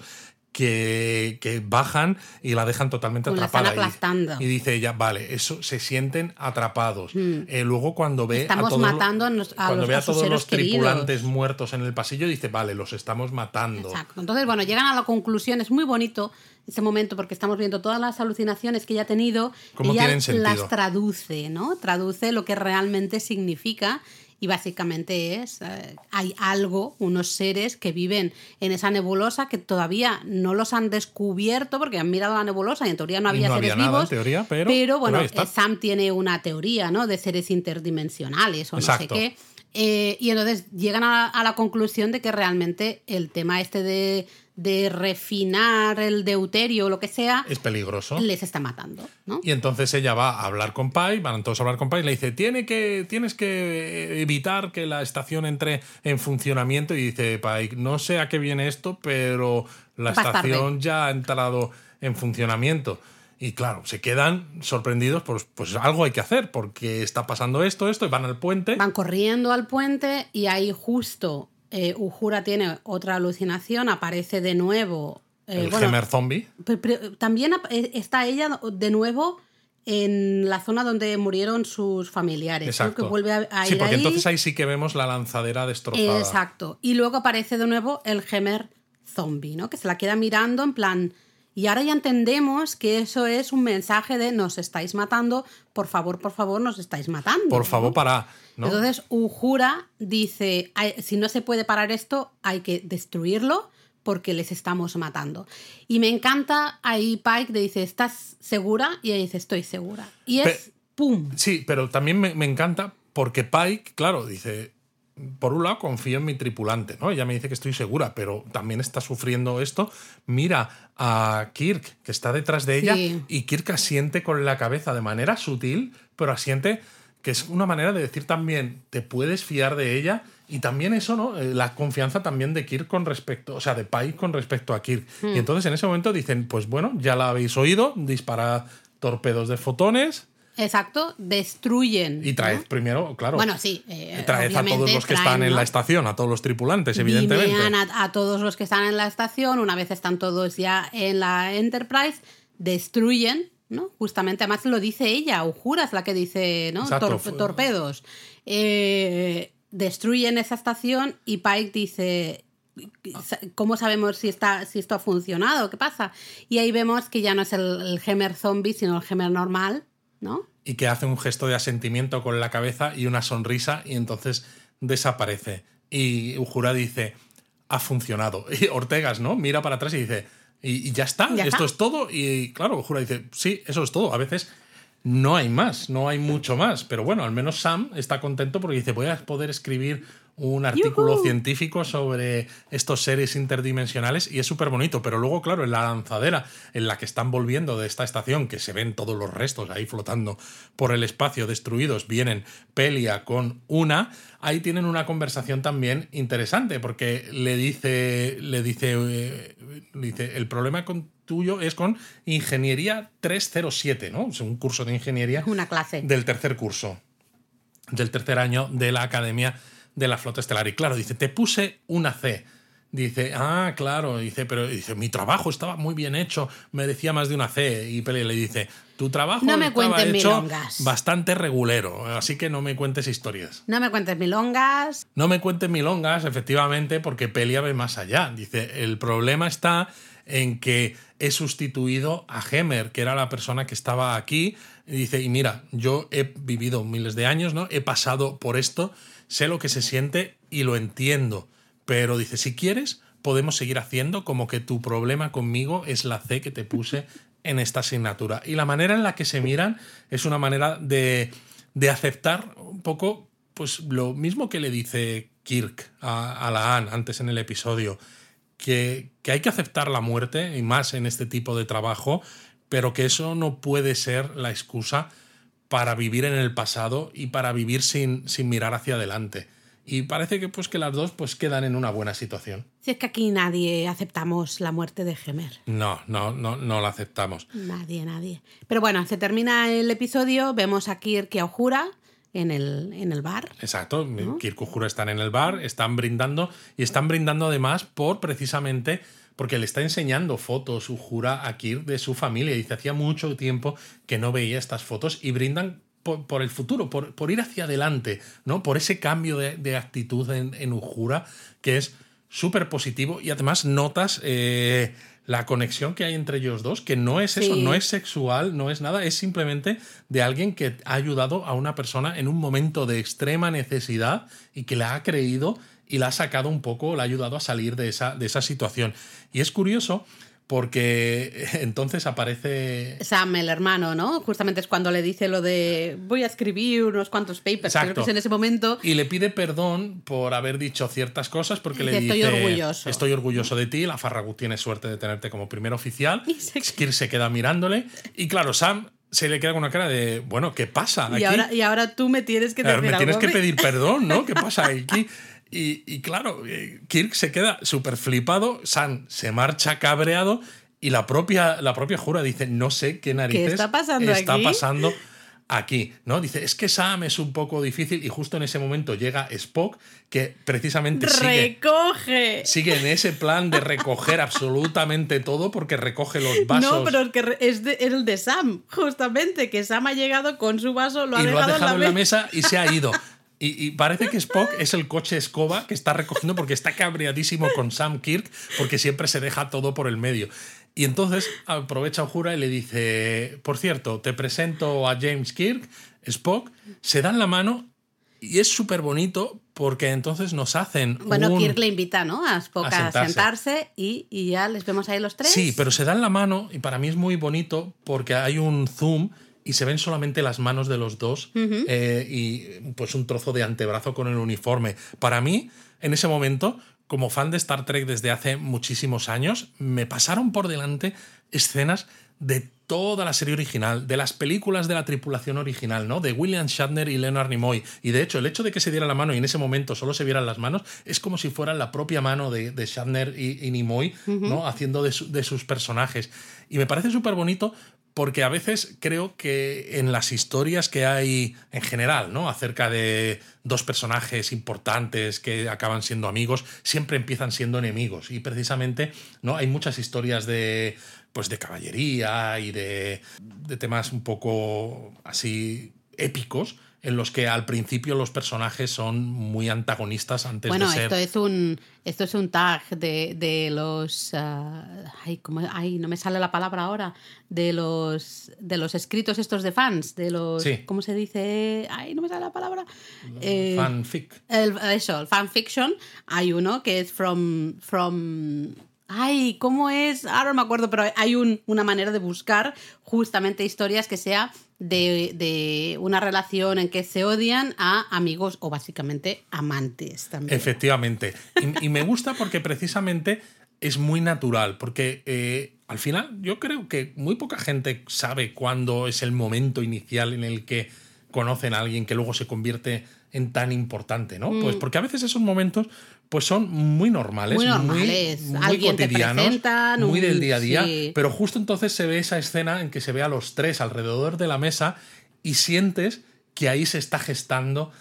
que, que bajan y la dejan totalmente Como la atrapada. están aplastando. Y, y dice ella, vale, eso se sienten atrapados. Eh, luego cuando ve Hmm. Estamos a todos, lo- matando a nos- a cuando los- ve a todos los tripulantes queridos. muertos en el pasillo, dice, vale, los estamos matando. Exacto. Entonces, bueno, llegan a la conclusión, es muy bonito ese momento porque estamos viendo todas las alucinaciones que ella ha tenido y ella las traduce, ¿no? Traduce lo que realmente significa y básicamente es, eh, hay algo, unos seres que viven en esa nebulosa que todavía no los han descubierto porque han mirado la nebulosa y en teoría no había no seres había nada, en vivos. teoría, pero- bueno, pero eh, Sam tiene una teoría, ¿no? De seres interdimensionales o Exacto. no sé qué. Eh, y entonces llegan a, a la conclusión de que realmente el tema este de, de refinar el deuterio o lo que sea Es peligroso. les está matando, ¿no? Y entonces ella va a hablar con Pai, van todos a hablar con Pai y le dice, Tiene que, tienes que evitar que la estación entre en funcionamiento. Y dice Pai, no sé a qué viene esto, pero la Vas tarde. estación ya ha entrado en funcionamiento. Y claro, se quedan sorprendidos, pues, pues algo hay que hacer, porque está pasando esto, esto, y van al puente. Van corriendo al puente y ahí justo eh, Uhura tiene otra alucinación, aparece de nuevo. eh, el bueno, Gemer zombie. Pe- pe- También eh, está ella de nuevo en la zona donde murieron sus familiares. Exacto. Que vuelve a, a sí, ir porque ahí. entonces ahí sí que vemos la lanzadera destrozada. Exacto. Y luego aparece de nuevo el Gemer zombie, ¿no? Que se la queda mirando en plan... Y ahora ya entendemos que eso es un mensaje de nos estáis matando, por favor, por favor, nos estáis matando. Por favor, para. ¿No? Entonces, Uhura dice, "Ay, si no se puede parar esto, hay que destruirlo porque les estamos matando. Y me encanta ahí Pike le dice, ¿estás segura? Y ella dice, estoy segura. Y es, Pe- ¡pum! Sí, pero también me, me encanta porque Pike, claro, dice, por un lado confío en mi tripulante, ¿no? Ella me dice que estoy segura, pero también está sufriendo esto. Mira a Kirk, que está detrás de ella, Sí. y Kirk asiente con la cabeza de manera sutil, pero asiente que es una manera de decir también, te puedes fiar de ella. Y también eso, ¿no? Eh, La confianza también de Kirk con respecto, o sea, de Pike con respecto a Kirk. Hmm. Y entonces en ese momento dicen, pues bueno, ya la habéis oído, dispara torpedos de fotones, Exacto, destruyen. y traed ¿no? primero, claro. Bueno, sí. eh, traed a todos los que traen, están en ¿no? la estación, a todos los tripulantes, evidentemente. A, a todos los que están en la estación, una vez están todos ya en la Enterprise, destruyen, ¿no? Justamente, además lo dice ella, Ujura es la que dice, ¿no? Tor- torpedos. Eh, destruyen esa estación y Pike dice, ¿cómo sabemos si, está, si esto ha funcionado? ¿Qué pasa? Y ahí vemos que ya no es el, el Gemer zombie, sino el Gemer normal, ¿no? Y que hace un gesto de asentimiento con la cabeza y una sonrisa, y entonces desaparece. Y Ujura dice, ha funcionado. Y Ortegas, ¿no? Mira para atrás y dice, y, y ya está, Ya esto está. es todo. Y claro, Ujura dice, sí, eso es todo. A veces no hay más, no hay mucho más. Pero bueno, al menos Sam está contento porque dice, voy a poder escribir un artículo científico sobre estos seres interdimensionales y es súper bonito. Pero luego, claro, en la lanzadera en la que están volviendo de esta estación, que se ven todos los restos ahí flotando por el espacio destruidos, vienen Pelia con una, ahí tienen una conversación también interesante porque le dice, le dice, eh, le dice el problema con tuyo es con Ingeniería 307, ¿no? Es un curso de ingeniería Una clase. del tercer curso, del tercer año de la Academia de la Flota Estelar. Y claro, dice, te puse una C. Dice, ah, claro, dice, pero dice, mi trabajo estaba muy bien hecho, merecía más de una C. Y Pele le dice, tu trabajo No me estaba hecho milongas. bastante regulero, así que no me cuentes historias. No me cuentes milongas. No me cuentes milongas, efectivamente, porque Pelia ve más allá. Dice, el problema está en que he sustituido a Hemer, que era la persona que estaba aquí. Y dice, y mira, yo he vivido miles de años, ¿no? He pasado por esto, sé lo que se siente y lo entiendo. Pero dice, si quieres, podemos seguir haciendo como que tu problema conmigo es la C que te puse en esta asignatura. Y la manera en la que se miran es una manera de, de aceptar un poco pues lo mismo que le dice Kirk a, a la Anne antes en el episodio, que, que hay que aceptar la muerte, y más en este tipo de trabajo, pero que eso no puede ser la excusa para vivir en el pasado y para vivir sin, sin mirar hacia adelante. Y parece que, pues, que las dos pues, quedan en una buena situación. Si es que aquí nadie aceptamos la muerte de Gemer. No, no, no, no la aceptamos. Nadie, nadie. Pero bueno, se termina el episodio, vemos a Kirk y a Ujura en el, en el bar. Exacto, Kirk y Uhura están en el bar, están brindando y están brindando además por precisamente porque le está enseñando fotos Uhura a Kirk de su familia. Dice, hacía mucho tiempo que no veía estas fotos y brindan por, por el futuro, por, por, ir hacia adelante, ¿no? Por ese cambio de, de actitud en, en Uhura que es súper positivo y además notas eh, la conexión que hay entre ellos dos, que no es eso, Sí. no es sexual, no es nada, es simplemente de alguien que ha ayudado a una persona en un momento de extrema necesidad y que la ha creído y la ha sacado un poco, la ha ayudado a salir de esa, de esa situación. Y es curioso porque entonces aparece... Sam, el hermano, ¿no? Justamente es cuando le dice lo de voy a escribir unos cuantos papers. Creo que Exacto. es en ese momento. Y le pide perdón por haber dicho ciertas cosas porque le Dice. "Estoy orgulloso". Estoy orgulloso de ti, la Farragut tiene suerte de tenerte como primer oficial. Y se- Kirk se queda mirándole y claro, Sam se le queda con una cara de, bueno, ¿qué pasa aquí? Y ahora, y ahora tú me tienes que ver, decir me tienes algo que pedir perdón, ¿no? ¿Qué pasa aquí? Y, y claro, eh, Kirk se queda súper flipado, Sam se marcha cabreado y la propia, la propia Jura dice, no sé qué narices está pasando está aquí?" pasando aquí, ¿no? Dice, es que Sam es un poco difícil y justo en ese momento llega Spock que precisamente sigue, ¡Recoge! sigue en ese plan de recoger absolutamente todo porque recoge los vasos. No, pero es que es de- el de Sam, justamente, que Sam ha llegado con su vaso, lo ha y lo dejado, ha dejado en la mesa y se ha ido. Y, y parece que Spock es el coche escoba que está recogiendo porque está cabreadísimo con Sam Kirk porque siempre se deja todo por el medio. Y entonces aprovecha Jura y le dice, por cierto, te presento a James Kirk, Spock, se dan la mano y es súper bonito porque entonces nos hacen... Bueno, un- Kirk le invita, ¿no? A Spock a sentarse, y, y ya les vemos ahí los tres. Sí, pero se dan la mano y para mí es muy bonito porque hay un zoom y se ven solamente las manos de los dos eh, y pues un trozo de antebrazo con el uniforme. Para mí, en ese momento, como fan de Star Trek desde hace muchísimos años, me pasaron por delante escenas de toda la serie original, de las películas de la tripulación original, ¿no? De William Shatner y Leonard Nimoy. Y de hecho, el hecho de que se diera la mano y en ese momento solo se vieran las manos es como si fuera la propia mano de, de Shatner y, y Nimoy, ¿no? Haciendo de, su- de sus personajes. Y me parece súper bonito porque a veces creo que en las historias que hay en general, ¿no? Acerca de dos personajes importantes que acaban siendo amigos, siempre empiezan siendo enemigos. Y precisamente, ¿no? Hay muchas historias de. Pues de caballería y de, de temas un poco así épicos, en los que al principio los personajes son muy antagonistas antes Bueno, de ser. esto es un esto es un tag de, de los ah, ay, ¿cómo- ay, no me sale la palabra ahora de los de los escritos estos de fans de los Sí. cómo se dice ay no me sale la palabra Eh, fanfic. el, eso el fanfiction hay uno que es from from ay cómo es ahora no me acuerdo pero hay un- una manera de buscar justamente historias que sea de, de una relación en que se odian a amigos o básicamente amantes también Efectivamente. Y, y me gusta porque precisamente es muy natural, porque eh, al final yo creo que muy poca gente sabe cuándo es el momento inicial en el que conocen a alguien que luego se convierte en tan importante, ¿no? Pues porque a veces esos momentos pues son muy normales. Muy normales. muy, cotidianos, presentan, muy del día a día, sí. pero justo entonces se ve esa escena en que se ve a los tres alrededor de la mesa y sientes que ahí se está gestando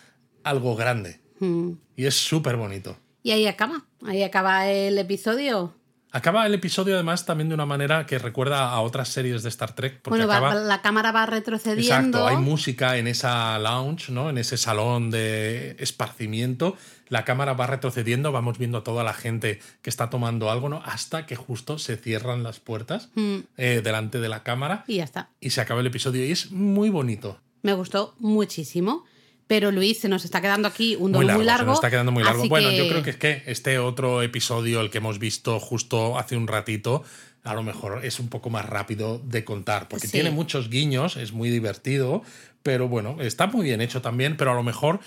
algo grande. Mm. Y es súper bonito. y ahí acaba ahí acaba el episodio Acaba el episodio además también de una manera que recuerda a otras series de Star Trek. Porque bueno acaba... la cámara va retrocediendo Exacto, hay música en esa lounge, ¿no? En ese salón de esparcimiento. La cámara va retrocediendo, vamos viendo a toda la gente que está tomando algo, ¿no? Hasta que justo se cierran las puertas Mm. eh, delante de la cámara y ya está y se acaba el episodio. Y es muy bonito. Me gustó muchísimo. Pero Luis, se nos está quedando aquí un Muy largo, muy largo. se nos está quedando muy largo. Bueno, yo creo que es que este otro episodio, el que hemos visto justo hace un ratito, a lo mejor es un poco más rápido de contar, porque Sí. tiene muchos guiños, es muy divertido, pero bueno, está muy bien hecho también, pero a lo mejor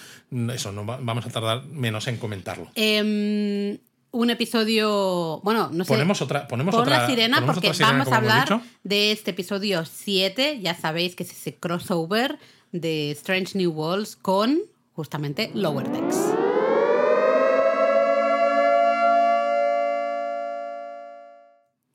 eso, no va- vamos a tardar menos en comentarlo. Em, un episodio. Bueno, no sé. Ponemos otra, ponemos Pon otra la sirena ponemos porque otra sirena, vamos a hablar de este episodio 7. Ya sabéis que es ese crossover de Strange New Worlds con justamente Lower Decks.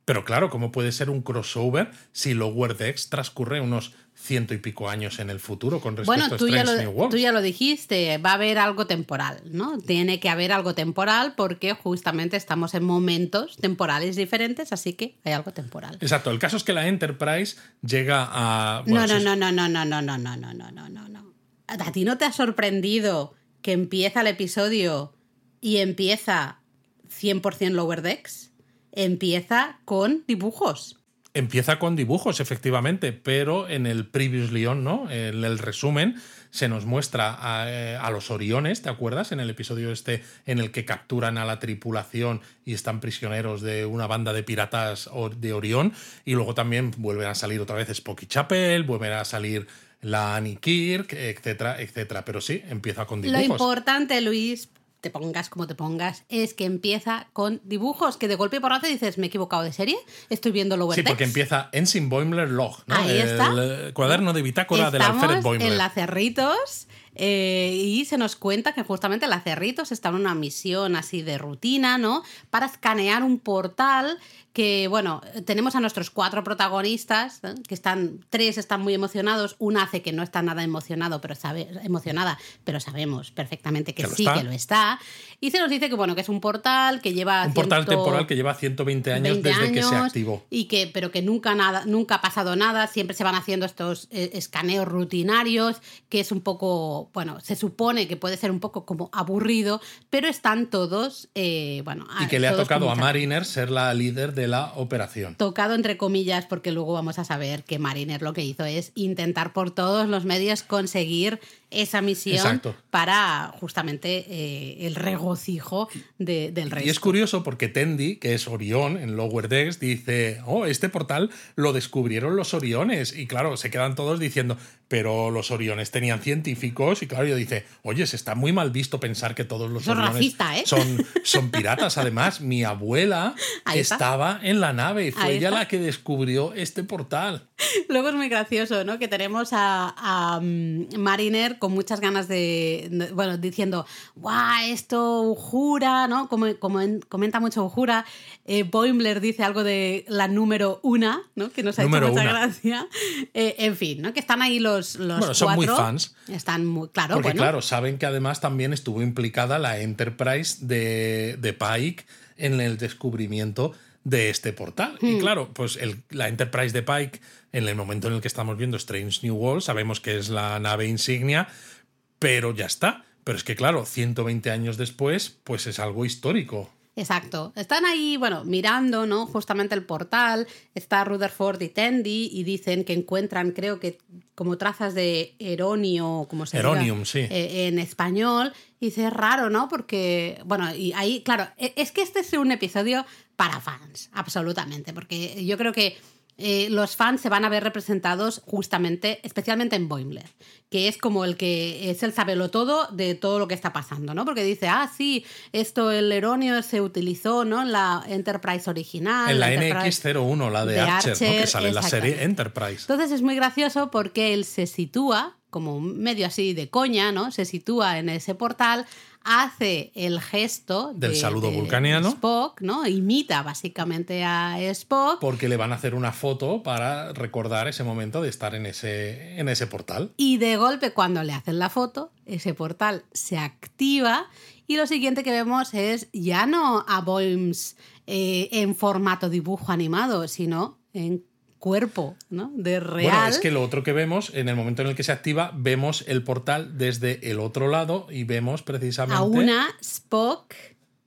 Pero claro, ¿cómo puede ser un crossover si Lower Decks transcurre unos ciento y pico años en el futuro con respecto Bueno, a tú ya, Strange New lo, Worlds? tú ya lo dijiste, va a haber algo temporal, ¿no? Tiene que haber algo temporal porque justamente estamos en momentos temporales diferentes, así que hay algo temporal. Exacto, el caso es que la Enterprise llega a... No, bueno, no, no, no, no, no, no, no, no, no, no, no, no, no. ¿A ti no te ha sorprendido que empieza el episodio y empieza 100% Lower Decks? Empieza con dibujos. Empieza con dibujos, efectivamente, pero en el Previously On, ¿no? En el resumen se nos muestra a, eh, a los Oriones, ¿te acuerdas? En el episodio este en el que capturan a la tripulación y están prisioneros de una banda de piratas de Orión. Y luego también vuelven a salir otra vez Spock y Chapel, vuelven a salir la Annie Kirk, etcétera, etcétera. Pero sí, empieza con Lo dibujos. importante, Luis, te pongas como te pongas, es que empieza con dibujos que de golpe y porrazo dices, me he equivocado de serie, estoy viendo Lower Sí, porque empieza Ensign Boimler Log, ¿no? Ahí el está. eh, cuaderno de bitácora del Alfred Boimler. en la Cerritos eh, y se nos cuenta que justamente la Cerritos está en una misión así de rutina, ¿no? Para escanear un portal que, bueno, tenemos a nuestros cuatro protagonistas, ¿eh? que están, tres están muy emocionados, una hace que no está nada emocionado, pero sabe, emocionada, pero sabemos perfectamente que, sí que lo está. Y se nos dice que, bueno, que es un portal que lleva... Un portal temporal que lleva 120 años 20 desde que se activó. Y que, pero que nunca, nada, nunca ha pasado nada, siempre se van haciendo estos eh, escaneos rutinarios, que es un poco bueno, se supone que puede ser un poco como aburrido, pero están todos, eh, bueno... Y que le ha tocado a Mariner ser la líder de la operación. Tocado entre comillas, porque luego vamos a saber que Mariner lo que hizo es intentar por todos los medios conseguir esa misión Exacto. para justamente eh, el regocijo de- del resto. Y es curioso porque Tendi, que es Orión en Lower Decks, dice, oh, este portal lo descubrieron los Oriones. Y claro, se quedan todos diciendo, pero los Oriones tenían científicos. Y claro, yo dice, oye, se está muy mal visto pensar que todos los Oriones racista, ¿eh? son, son piratas. Además, mi abuela estaba en la nave y fue Ahí ella está. la que descubrió este portal. Luego es muy gracioso, ¿no? Que tenemos a, a, mm, Con muchas ganas de, bueno, diciendo, guau, esto Ujura, ¿no? Como, como en- comenta mucho Ujura. Eh, Boimler dice algo de la número una, ¿no? Que nos ha Número hecho mucha una. gracia. Eh, en fin, ¿no? Que están ahí los, los Bueno, son muy cuatro. fans. Están muy, claro, Porque bueno. claro, saben que además también estuvo implicada la Enterprise de, de Pike en el descubrimiento de este portal. Hmm. Y claro, pues el- la Enterprise de Pike, en el momento en el que estamos viendo Strange New World, sabemos que es la nave insignia, pero ya está. Pero es que claro, 120 años después, pues es algo histórico. Exacto. Están ahí, bueno, mirando, ¿no? Justamente el portal. Está Rutherford y Tandy y dicen que encuentran, creo que como trazas de eronio, como se diga, Eronium, sí. eh, en español. Y dice, es raro, ¿no? Porque, bueno, y ahí, claro, e- es que este es un episodio para fans, absolutamente. Porque yo creo que eh, los fans se van a ver representados justamente, especialmente en Boimler, que es como el que es el sabelo todo de todo lo que está pasando, ¿no? Porque dice, ah, sí, esto, el Eronio se utilizó, ¿no? En la Enterprise original. en la Enterprise- NX01, la de, de Archer, ¿no? que Archer, sale en la serie. Enterprise. Entonces es muy gracioso porque él se sitúa, como medio así de coña, ¿no? Se sitúa en ese portal, hace el gesto Del de- saludo de vulcaniano. Spock, ¿no? Imita básicamente a Spock. Porque le van a hacer una foto para recordar ese momento de estar en ese, en ese portal. Y de golpe, cuando le hacen la foto, ese portal se activa y lo siguiente que vemos es ya no a Boims eh, en formato dibujo animado, sino en cuerpo, ¿no? De real. Bueno, es que lo otro que vemos, en el momento en el que se activa, vemos el portal desde el otro lado y vemos precisamente. a una Spock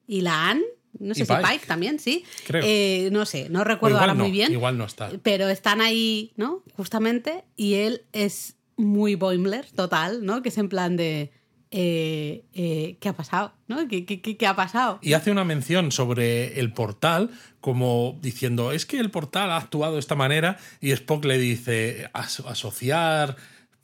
y la Anne. No sé si Pike. Pike también, sí. Creo. Eh, no sé, no recuerdo ahora no, muy bien. Igual no está. Pero están ahí, ¿no? Justamente. Y él es muy Boimler, total, ¿no? Que es en plan de. Eh, eh, ¿Qué ha pasado? ¿No? ¿Qué, qué, qué- ha pasado? Y hace una mención sobre el portal, como diciendo, es que el portal ha actuado de esta manera, y Spock le dice, "As- asociar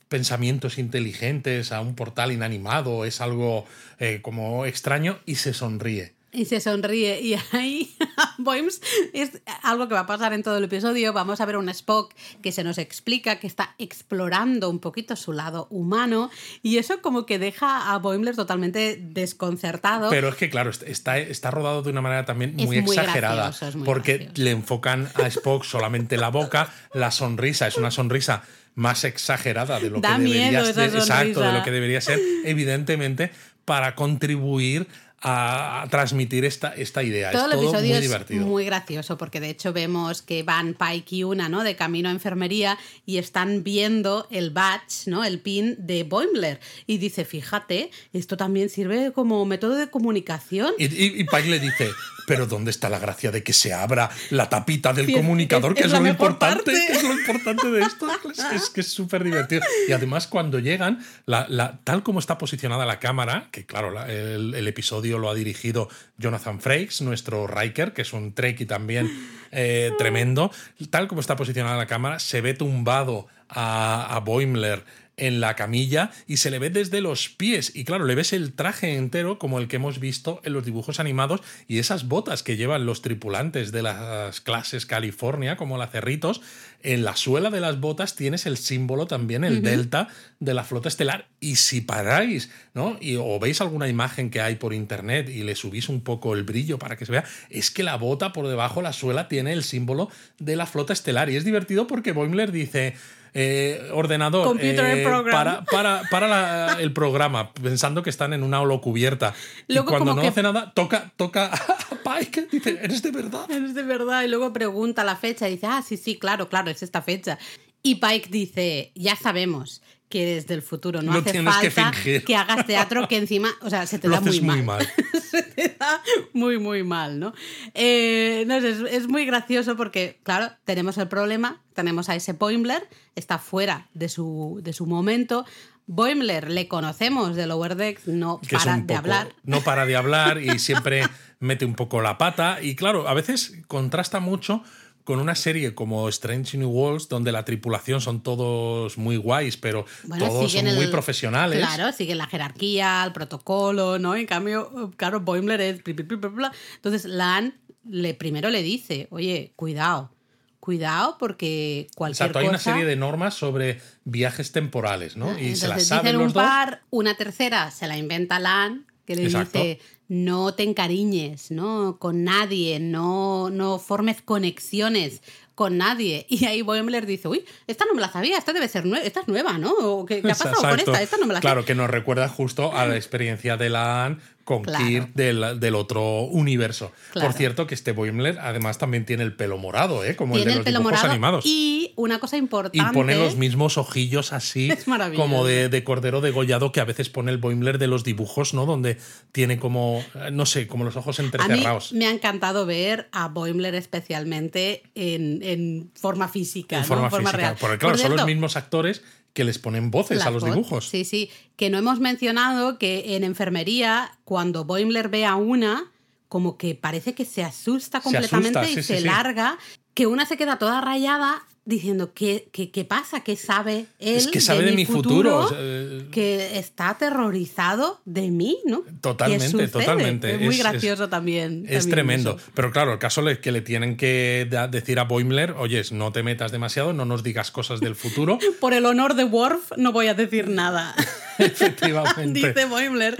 pensamientos inteligentes a un portal inanimado es algo eh, como extraño, y se sonríe. Y se sonríe. Y ahí, Boims, es algo que va a pasar en todo el episodio. Vamos a ver un Spock que se nos explica que está explorando un poquito su lado humano. Y eso como que deja a Boimler totalmente desconcertado. Pero es que, claro, est- está, está rodado de una manera también Es muy, exagerada. gracioso, es muy porque gracioso. le enfocan a Spock solamente la boca, la sonrisa es una sonrisa más exagerada de lo Da que debería ser. Exacto, de lo que debería ser, evidentemente, para contribuir a, a transmitir esta, esta idea. Todo es el todo episodio muy es divertido. muy gracioso porque de hecho vemos que van Pike y una, ¿no? De camino a enfermería y están viendo el badge, ¿no? El pin de Boimler y dice, fíjate, esto también sirve como método de comunicación. Y, y, y Pike le dice, pero ¿dónde está la gracia de que se abra la tapita del Sí, comunicador? es- que es lo importante, que es lo importante de esto. Es, es que es súper divertido. Y además cuando llegan, la, la- tal como está posicionada la cámara, que claro, la- el, el episodio lo ha dirigido Jonathan Frakes, nuestro Riker, que es un Trekkie también eh, tremendo, tal como está posicionada la cámara, se ve tumbado a, a Boimler en la camilla y se le ve desde los pies. Y claro, le ves el traje entero como el que hemos visto en los dibujos animados y esas botas que llevan los tripulantes de las clases California, como la Cerritos. En la suela de las botas tienes el símbolo también, el delta de la flota estelar. Y si paráis, ¿no? Y, o veis alguna imagen que hay por internet y le subís un poco el brillo para que se vea, es que la bota por debajo, la suela, tiene el símbolo de la flota estelar. Y es divertido porque Boimler dice eh, ordenador eh, para, para, para la- el programa, pensando que están en una holocubierta. Luego y cuando no que- hace nada, toca, toca a Pike, dice, ¿eres de verdad? Es de verdad. Y luego pregunta la fecha y dice, ah, sí, sí, claro, claro, es esta fecha. Y Pike dice, ya sabemos que desde el futuro no, No hace tienes que falta fingir. hagas teatro que encima, o sea, se te Lo da muy mal. muy mal. se te da muy, muy mal, ¿no? Eh, no sé, es, es muy gracioso porque, claro, tenemos el problema, tenemos a ese Boimler, está fuera de su, de su momento. Boimler le conocemos de Lower Decks, no que para de hablar. No para de hablar y siempre mete un poco la pata. Y claro, a veces contrasta mucho con una serie como Strange New Worlds, donde la tripulación son todos muy guays, pero Bueno, todos son muy profesionales. Claro, siguen la jerarquía, el protocolo, ¿no? En cambio, claro, Boimler es... bla, bla, bla, bla, bla. Entonces, Lan le, primero le dice, oye, cuidado, cuidado porque cualquier Exacto, hay una serie de normas sobre viajes temporales, ¿no? y se las saben dicen los un dos. par, una tercera se la inventa Lan, que le Exacto. dice, no te encariñes, ¿no? Con nadie, no, no formes conexiones con nadie. Y ahí Boimler dice, uy, esta no me la sabía, esta debe ser nueva, esta es nueva, ¿no? ¿O ¿Qué, qué ha pasado con esta? Esta no me la Claro, que nos recuerda justo a la experiencia de la Anne con Claro. Kirk del, del otro universo. Claro. Por cierto, que este Boimler además también tiene el pelo morado, ¿eh? Como Tiene el de el los pelo dibujos morado animados. y una cosa Y importante... pone los mismos ojillos así, como de, de cordero degollado que a veces pone el Boimler de los dibujos, ¿no? Donde tiene como, eh, no sé, como los ojos A mí entrecerrados. me ha encantado ver a Boimler especialmente en, en forma física, En ¿no? forma, En forma física. real. Porque claro, Por son los mismos actores que les ponen voces a los voz- dibujos. Sí, sí. Que no hemos mencionado que en enfermería, cuando Boimler ve a una, como que parece que se asusta Se completamente y sí, se sí. larga, que una se queda toda rayada diciendo, ¿qué, qué, qué pasa? ¿Qué sabe él Es que sabe de, mi futuro. eh, que está aterrorizado de mí, ¿no? ¿Qué Totalmente, totalmente. Es muy Es- gracioso también. Es también tremendo. eso. Pero claro, el caso es que le tienen que decir a Boimler, oyes, no te metas demasiado, no nos digas cosas del futuro. Por el honor de Worf no voy a decir nada. Efectivamente. dice Boimler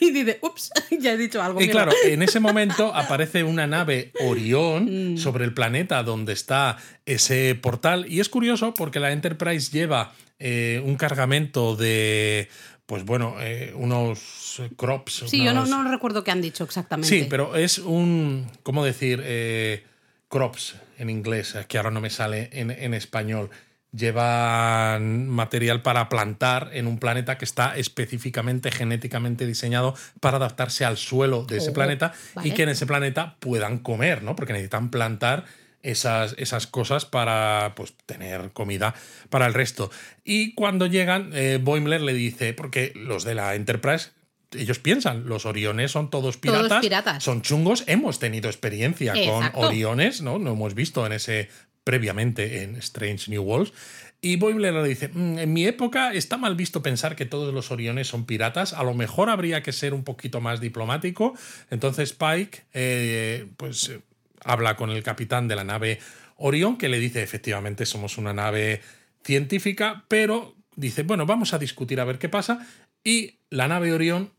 y dice, ups, ya he dicho algo. Y mierda". claro, en ese momento aparece una nave Orión Mm. sobre el planeta donde está ese portal. Y es curioso porque la Enterprise lleva eh, un cargamento de, pues bueno, eh, unos crops. Sí, yo no, recuerdo qué han dicho exactamente. Sí, pero es un, ¿cómo decir? Eh, crops en inglés, que ahora no me sale en, en español. Llevan material para plantar en un planeta que está específicamente genéticamente diseñado para adaptarse al suelo de ese Oh, planeta vale. y que en ese planeta puedan comer, ¿no? Porque necesitan plantar esas, esas cosas para pues, tener comida para el resto. Y cuando llegan, eh, Boimler le dice, porque los de la Enterprise ellos piensan, los Oriones son todos Todos piratas, piratas. son chungos, hemos tenido experiencia Exacto. con Oriones, ¿no? Lo hemos visto en ese previamente en Strange New Worlds. Y Boimler le dice, "Mm, en mi época está mal visto pensar que todos los Oriones son piratas, a lo mejor habría que ser un poquito más diplomático. Entonces Pike, eh, pues eh, habla con el capitán de la nave Orión, que le dice, efectivamente, somos una nave científica, pero dice, bueno, vamos a discutir a ver qué pasa. Y la nave Orión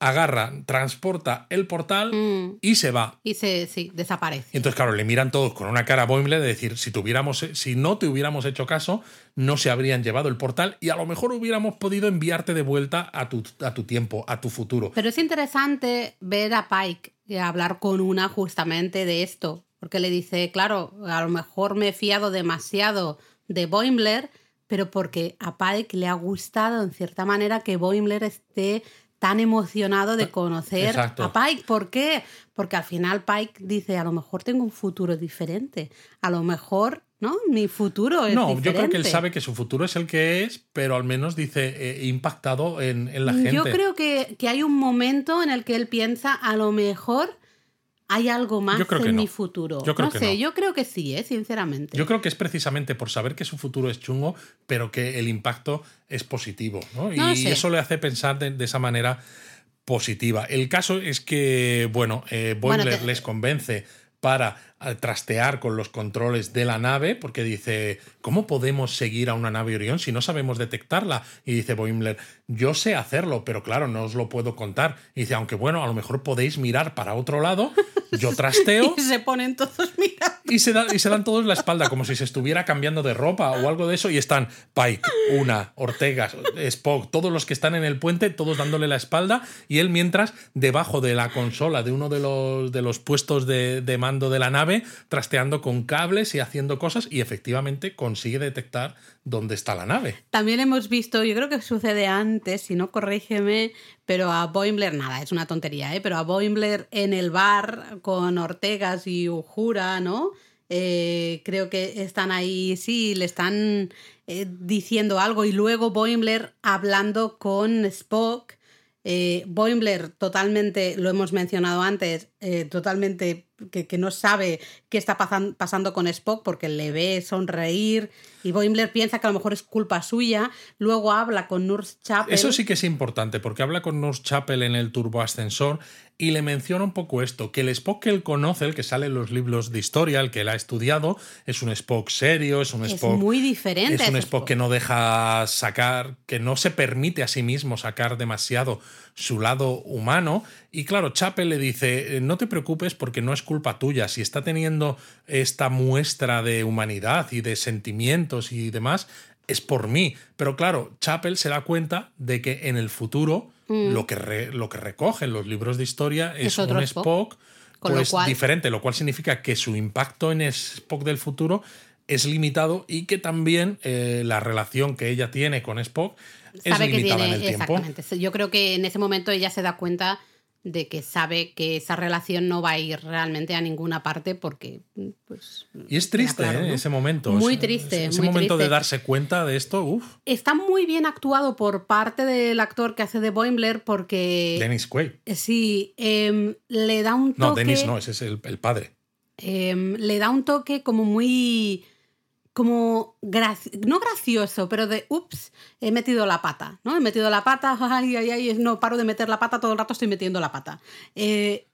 agarra, transporta el portal Mm. y se va. Y se, sí, desaparece. Y entonces, claro, le miran todos con una cara a Boimler de decir, si, tuviéramos, si no te hubiéramos hecho caso, no se habrían llevado el portal y a lo mejor hubiéramos podido enviarte de vuelta a tu, a tu tiempo, a tu futuro. Pero es interesante ver a Pike y hablar con una justamente de esto, porque le dice, claro, a lo mejor me he fiado demasiado de Boimler, pero porque a Pike le ha gustado en cierta manera que Boimler esté tan emocionado de conocer Exacto. a Pike. ¿Por qué? Porque al final Pike dice, a lo mejor tengo un futuro diferente, a lo mejor, ¿no? Mi futuro es No, diferente. yo creo que él sabe que su futuro es el que es, pero al menos dice eh, impactado en, en la gente. Yo creo que, que hay un momento en el que él piensa, a lo mejor hay algo más en no. mi futuro. Yo creo no que sé, no. yo creo que sí, ¿eh? sinceramente. Yo creo que es precisamente por saber que su futuro es chungo, pero que el impacto es positivo. ¿no? Y sé. eso le hace pensar de, de esa manera positiva. El caso es que, bueno, eh, Bueno, te- les convence para eh, trastear con los controles de la nave, porque dice, ¿cómo podemos seguir a una nave Orión si no sabemos detectarla? Y dice Boimler, yo sé hacerlo, pero claro, no os lo puedo contar. Y dice, aunque bueno, a lo mejor podéis mirar para otro lado, yo trasteo. Y se ponen todos mirando. Y se, da- y se dan todos la espalda, como si se estuviera cambiando de ropa o algo de eso. Y están Pike, Una, Ortega, Spock, todos los que están en el puente, todos dándole la espalda. Y él, mientras, debajo de la consola de uno de los, de los puestos de, de mando de la nave, trasteando con cables y haciendo cosas y efectivamente consigue detectar dónde está la nave. También hemos visto, yo creo que sucede antes, si no corrígeme, pero a Boimler, nada, es una tontería, ¿eh? pero a Boimler en el bar con Ortegas y Ujura, ¿no? Eh, creo que están ahí, sí, le están eh, diciendo algo y luego Boimler hablando con Spock. Eh, Boimler totalmente, lo hemos mencionado antes, totalmente que, que, no sabe qué está pasan, pasando con Spock porque le ve sonreír y Boimler piensa que a lo mejor es culpa suya. Luego habla con Nurse Chapel. Eso sí que es importante porque habla con Nurse Chapel en el turboascensor y le menciona un poco esto, que el Spock que él conoce, el que sale en los libros de historia, el que él ha estudiado, es un Spock serio, es un Spock... Es muy diferente. Es un Spock, Spock que no deja sacar, que no se permite a sí mismo sacar demasiado su lado humano. Y claro, Chapel le dice, no te preocupes porque no es culpa tuya, si está teniendo esta muestra de humanidad y de y demás, es por mí. Pero claro, Chapel se da cuenta de que en el futuro mm. lo, que re, lo que recogen los libros de historia es, es un Spock, Spock pues, cual... diferente, lo cual significa que su impacto en Spock del futuro es limitado y que también eh, la relación que ella tiene con Spock es Sabe limitada que tiene, en el tiempo. Exactamente. Yo creo que en ese momento ella se da cuenta de que sabe que esa relación no va a ir realmente a ninguna parte porque pues y es triste claro, ¿eh? ¿no? ese momento muy ese, triste ese muy momento triste. de darse cuenta de esto uf. está muy bien actuado por parte del actor que hace de Boimler porque Dennis Quaid sí eh, le da un toque no Dennis no ese es el, el padre eh, le da un toque como muy como no gracioso, pero de ups, he metido la pata, ¿no? He metido la pata, ay, ay, ay, no paro de meter la pata, todo el rato estoy metiendo la pata. Eh,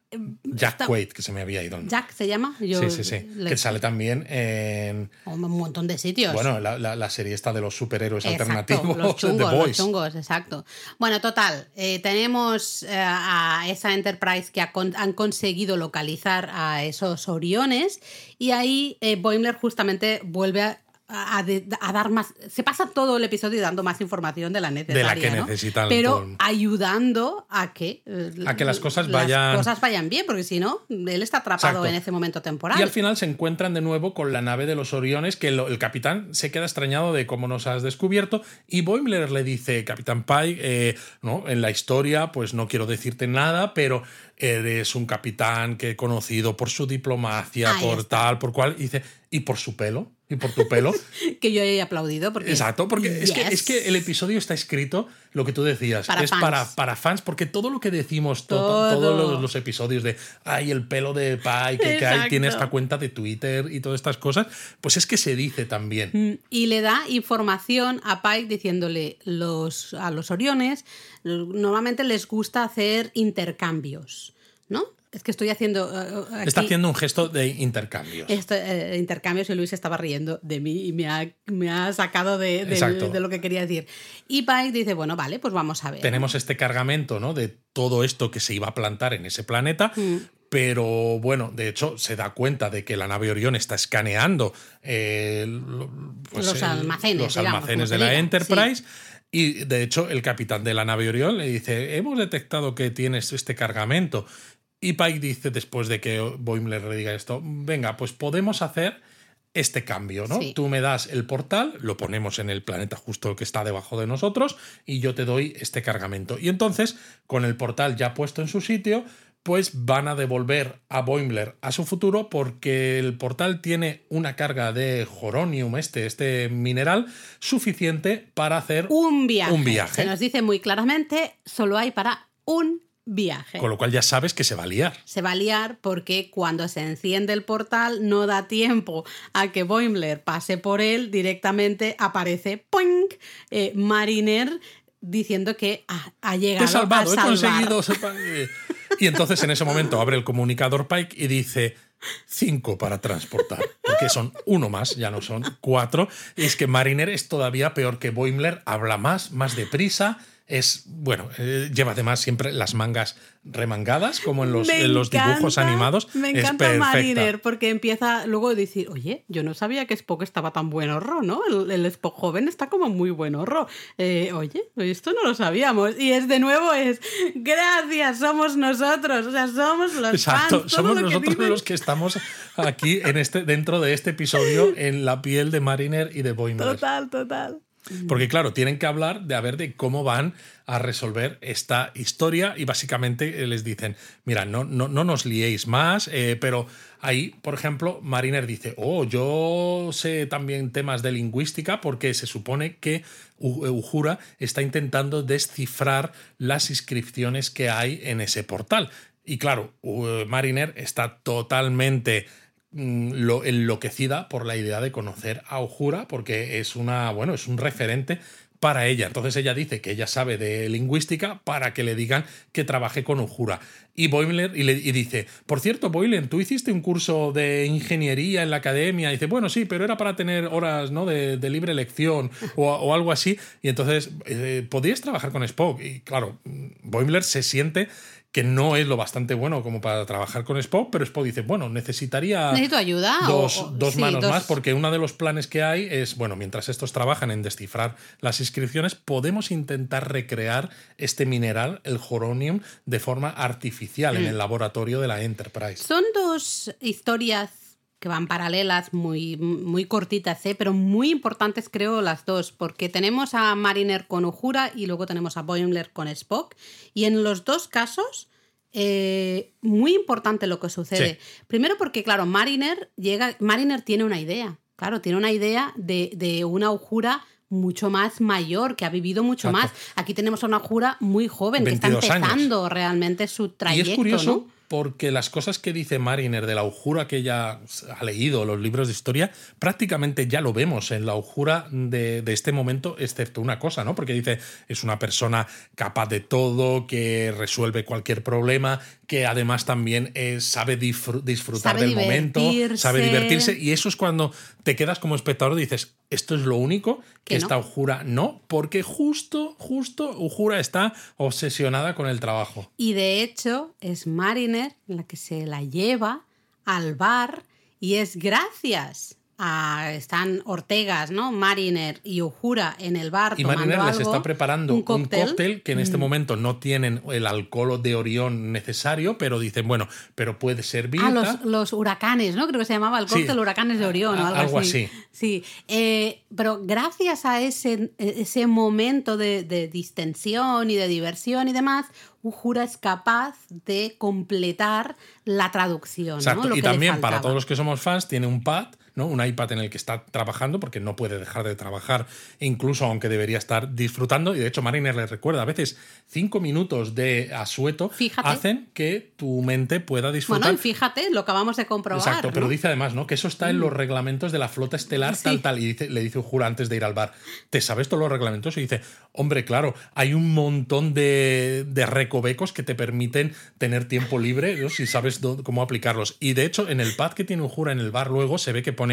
Jack está... Quaid, que se me había ido. Jack se llama. Yo sí, sí, sí. Le... Que sale también en. Un montón de sitios. Bueno, la, la, la serie está de los superhéroes exacto, alternativos. Los chungos, The los chungos, exacto. Bueno, total. Eh, tenemos eh, a esa Enterprise que ha con, han conseguido localizar a esos Oriones. Y ahí eh, Boimler justamente vuelve a a, de, a, dar más. Se pasa todo el episodio dando más información de la necesaria. De la que ¿no? necesitan. Pero todo. ayudando a que. Eh, a que las cosas las vayan. cosas vayan bien, porque si no, él está atrapado Exacto. en ese momento temporal. Y al final se encuentran de nuevo con la nave de los Oriones, que el capitán se queda extrañado de cómo nos has descubierto. Y Boimler le dice, Capitán Pike, eh, ¿no? en la historia, pues no quiero decirte nada, pero eres un capitán que he conocido por su diplomacia, Ahí por está. tal, por cual. Y dice, ¿y por su pelo? ¿Y por tu pelo? que yo he aplaudido. Porque, Exacto, porque yes. es, que, es que el episodio está escrito, lo que tú decías, Para es fans. para, para fans, porque todo lo que decimos, to Todo. todos los, los, episodios de, ay, el pelo de Pai, que, que hay, tiene esta cuenta de Twitter y todas estas cosas, pues es que se dice también. Mm, Y le da información a Pike diciéndole los, a los Oriones, normalmente les gusta hacer intercambios, ¿no? Es que estoy haciendo. Uh, aquí, Está haciendo un gesto de intercambios. Esto, eh, intercambios y Luis estaba riendo de mí y me ha, me ha sacado de, de, de, lo que quería decir. Y Pike dice: Bueno, vale, pues vamos a ver. Tenemos este cargamento, ¿no? De todo esto que se iba a plantar en ese planeta. Mm. Pero bueno, de hecho se da cuenta de que la nave Orión está escaneando eh, pues los almacenes, los digamos, almacenes de diga. la Enterprise. Sí. Y de hecho, el capitán de la nave Orión le dice: Hemos detectado que tienes este cargamento. Y Pike dice, después de que Boimler le diga esto: Venga, pues podemos hacer este cambio, ¿no? Sí. Tú me das el portal, lo ponemos en el planeta justo que está debajo de nosotros, y yo te doy este cargamento. Y entonces, con el portal ya puesto en su sitio, pues van a devolver a Boimler a su futuro porque el portal tiene una carga de joronium, este, este mineral, suficiente para hacer un viaje. un viaje. Se nos dice muy claramente, solo hay para un viaje. Con lo cual ya sabes que se va a liar. Se va a liar porque cuando se enciende el portal no da tiempo a que Boimler pase por él, directamente aparece ¡poink! Eh, Mariner diciendo que ha, ha llegado Te he salvado, a he conseguido. Y entonces en ese momento abre el comunicador Pike y dice cinco para transportar, porque son uno más, ya no son cuatro. Y es que Mariner es todavía peor que Boimler, habla más, más deprisa, es, bueno, eh, lleva además siempre las mangas remangadas, como en los, en los dibujos animados. Me encanta. Mariner, porque empieza luego a decir, oye, yo no sabía que Spock estaba tan buen horror, ¿no? El, el Spock joven está como muy buen horror. Eh, oye, esto no lo sabíamos. Y es de nuevo, es, gracias, somos nosotros, o sea, somos los Exacto, fans. somos lo nosotros los que estamos aquí en este, dentro de este episodio en la piel de Mariner y de Boimler. Total, total. Porque claro, tienen que hablar de a ver de cómo van a resolver esta historia y básicamente eh, les dicen, mira, no, no, no nos liéis más, eh, pero ahí, por ejemplo, Mariner dice, oh, yo sé también temas de lingüística porque se supone que U- Uhura está intentando descifrar las inscripciones que hay en ese portal. Y claro, U- Mariner está totalmente lo enloquecida por la idea de conocer a Uhura porque es una bueno es un referente para ella. Entonces ella dice que ella sabe de lingüística para que le digan que trabaje con Uhura y Boimler y, le, dice por cierto Boimler tú hiciste un curso de ingeniería en la academia y dice bueno sí pero era para tener horas no de, libre elección o, algo así y entonces eh, podrías trabajar con Spock y claro Boimler se siente que no es lo bastante bueno como para trabajar con Spock, pero Spock dice, bueno, necesitaría ¿Necesito ayuda? dos, O- o- dos sí, manos dos- más, porque uno de los planes que hay es, bueno, mientras estos trabajan en descifrar las inscripciones, podemos intentar recrear este mineral, el joronium, de forma artificial Mm. en el laboratorio de la Enterprise. Son dos historias que van paralelas, muy, muy cortitas, ¿eh? pero muy importantes creo las dos, porque tenemos a Mariner con Uhura y luego tenemos a Boimler con Spock, y en los dos casos... eh, muy importante lo que sucede. Sí. Primero porque, claro, Mariner llega. Mariner tiene una idea. Claro, tiene una idea de, de una Uhura mucho más mayor, que ha vivido mucho Exacto. más. Aquí tenemos a una Uhura muy joven, que está 22 años. empezando realmente su Y trayecto. es curioso ¿no? Porque las cosas que dice Mariner de la Ujura que ella ha leído, los libros de historia, prácticamente ya lo vemos en la Ujura de, de este momento, excepto una cosa, ¿no? Porque dice, es una persona capaz de todo, que resuelve cualquier problema, que además también eh, sabe disfr- disfrutar Sabe del momento, sabe divertirse. Y eso es cuando te quedas como espectador y dices, esto es lo único que, Que no. esta Ujura no, porque justo, justo Ujura está obsesionada con el trabajo. Y de hecho es Mariner la que se la lleva al bar y es gracias están Ortegas, ¿no? Mariner y Uhura en el bar Y tomando Mariner les algo, está preparando un cóctel, que en Mm. este momento no tienen el alcohol de Orión necesario, pero dicen, bueno, pero puede servir. Ah, los, los huracanes, ¿no? Creo que se llamaba el Sí. cóctel Huracanes de Orión o algo, algo así. así. Sí, eh, pero gracias a ese, ese momento de, de distensión y de diversión y demás, Uhura es capaz de completar la traducción. ¿no? Exacto. Lo Y que también para todos los que somos fans, tiene un pad, ¿no? Un iPad en el que está trabajando, porque no puede dejar de trabajar, incluso aunque debería estar disfrutando. Y de hecho, Mariner le recuerda, a veces cinco minutos de asueto Fíjate. hacen que tu mente pueda disfrutar. Bueno, fíjate, lo acabamos de comprobar. Exacto, pero ¿no? Mm. dice además, ¿no? Que eso está en los reglamentos de la flota estelar, Sí. tal, tal. Y dice- le dice Ujura antes de ir al bar, ¿te sabes todos los reglamentos? Y dice, hombre, claro, hay un montón de, de recovecos que te permiten tener tiempo libre, ¿no? si sabes cómo aplicarlos. Y de hecho, en el pad que tiene Ujura en el bar luego se ve que pone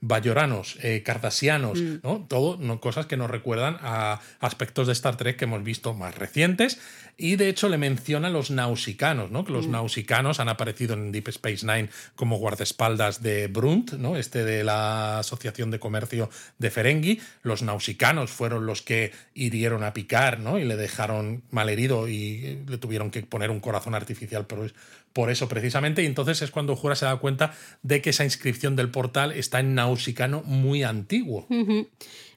bayoranos, eh, cardasianos, Mm. ¿no? Todo, ¿no? cosas que nos recuerdan a aspectos de Star Trek que hemos visto más recientes. Y de hecho le menciona los nausicanos, ¿no? Que los nausicanos han aparecido en Deep Space Nine como guardaespaldas de Brunt, ¿no? Este de la Asociación de Comercio de Ferengi. Los nausicanos fueron los que hirieron a Picard, ¿no? Y le dejaron malherido y eh, le tuvieron que poner un corazón artificial por, por eso precisamente. Y entonces es cuando Jura se da cuenta de que esa inscripción del portal está en nausicano muy antiguo.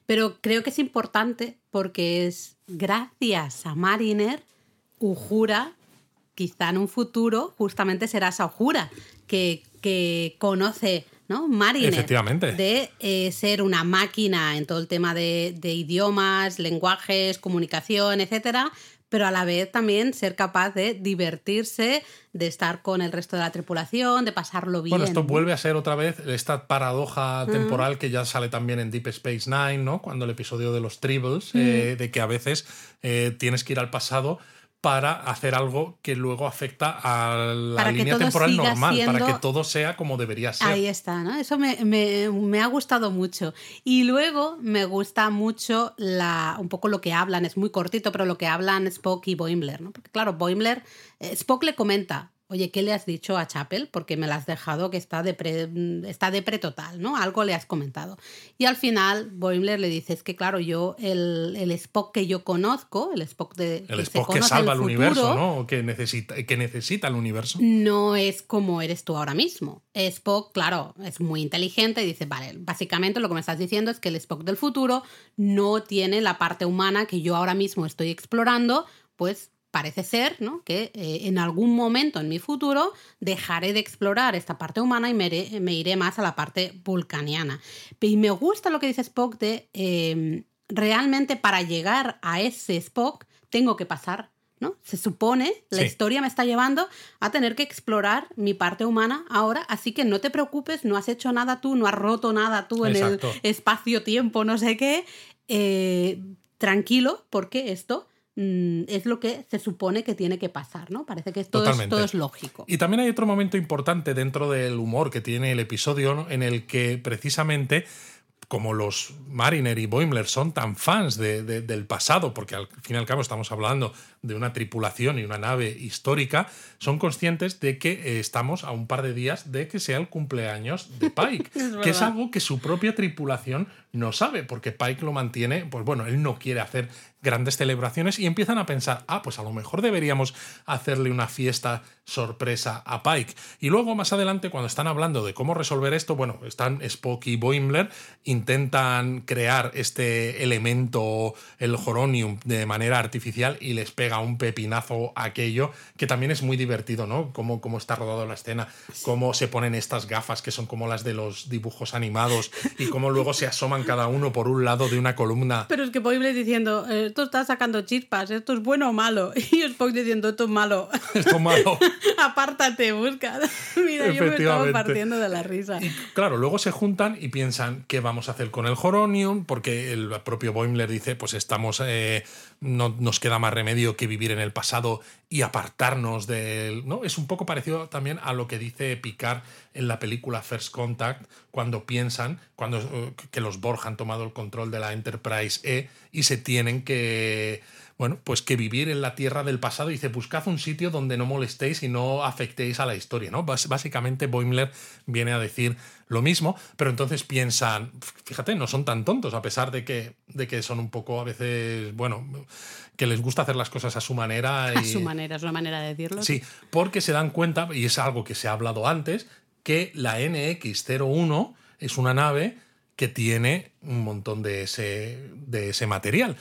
Pero creo que es importante porque es gracias a Mariner, Uhura, quizá en un futuro, justamente será esa Uhura que, que conoce, ¿no? Mariner. Efectivamente. De eh, ser una máquina en todo el tema de, de idiomas, lenguajes, comunicación, etcétera, pero a la vez también ser capaz de divertirse, de estar con el resto de la tripulación, de pasarlo bien. Bueno, esto vuelve a ser otra vez esta paradoja temporal que ya sale también en Deep Space Nine, ¿no? Cuando el episodio de los Tribbles, eh, de que a veces eh, tienes que ir al pasado para hacer algo que luego afecta a la Para línea temporal normal, para que todo sea como debería ser. Ahí está, ¿no? Eso me, me- me ha gustado mucho. Y luego me gusta mucho la, un poco lo que hablan, es muy cortito, pero lo que hablan Spock y Boimler, ¿no? Porque claro, Boimler, eh, Spock le comenta, oye, ¿qué le has dicho a Chapel? Porque me la has dejado que está de pre, está de pre total, ¿no? Algo le has comentado. Y al final Boimler le dice, es que claro, yo, el, el Spock que yo conozco, el Spock de... el que se Spock que salva el el universo, ¿no? O Que necesita, que necesita el universo. no es como eres tú ahora mismo. Spock, claro, es muy inteligente y dice, vale, básicamente lo que me estás diciendo es que el Spock del futuro no tiene la parte humana que yo ahora mismo estoy explorando, pues parece ser ¿no? que eh, en algún momento en mi futuro dejaré de explorar esta parte humana y me iré, me iré más a la parte vulcaniana. Y me gusta lo que dice Spock de eh, realmente para llegar a ese Spock tengo que pasar. ¿no? Se supone, la Sí. historia me está llevando a tener que explorar mi parte humana ahora, así que no te preocupes, no has hecho nada tú, no has roto nada tú en el espacio-tiempo, no sé qué. Eh, tranquilo, porque esto es lo que se supone que tiene que pasar, ¿no? Parece que todo, es, todo es lógico. Y también hay otro momento importante dentro del humor que tiene el episodio, ¿no? en el que precisamente, como los Mariner y Boimler son tan fans de- de- del pasado, porque al fin y al cabo estamos hablando de una tripulación y una nave histórica, son conscientes de que eh, estamos a un par de días de que sea el cumpleaños de Pike, Es que es algo que su propia tripulación no sabe, porque Pike lo mantiene, pues bueno, él no quiere hacer grandes celebraciones y empiezan a pensar, ah, pues a lo mejor deberíamos hacerle una fiesta sorpresa a Pike. Y luego más adelante, cuando están hablando de cómo resolver esto, bueno, están Spock y Boimler, intentan crear este elemento, el Horonium, de manera artificial y les pega un pepinazo aquello, que también es muy divertido, ¿no? Cómo, cómo está rodado la escena, cómo se ponen estas gafas que son como las de los dibujos animados y cómo luego se asoman cada uno por un lado de una columna. Pero es que Boimler diciendo, eh, esto está sacando chispas, esto es bueno o malo. Y Spock diciendo, esto es malo. Esto malo. Apártate, busca. Mira, yo me estaba partiendo de la risa. Y claro, luego se juntan y piensan qué vamos a hacer con el Horonium, porque el propio Boimler dice, pues estamos, eh, no nos queda más remedio que vivir en el pasado y apartarnos del... ¿no? Es un poco parecido también a lo que dice Picard en la película First Contact, cuando piensan cuando, eh, que los Borg han tomado el control de la Enterprise E y se tienen que bueno, pues que vivir en la tierra del pasado. Dice, buscad un sitio donde no molestéis y no afectéis a la historia, ¿no? Básicamente Boimler viene a decir lo mismo, pero entonces piensan, fíjate, no son tan tontos, a pesar de que, de que son un poco a veces, bueno, que les gusta hacer las cosas a su manera. A y- su manera, es una manera de decirlo. Sí, porque se dan cuenta, y es algo que se ha hablado antes, que la NX-01 es una nave que tiene un montón de ese, de ese material.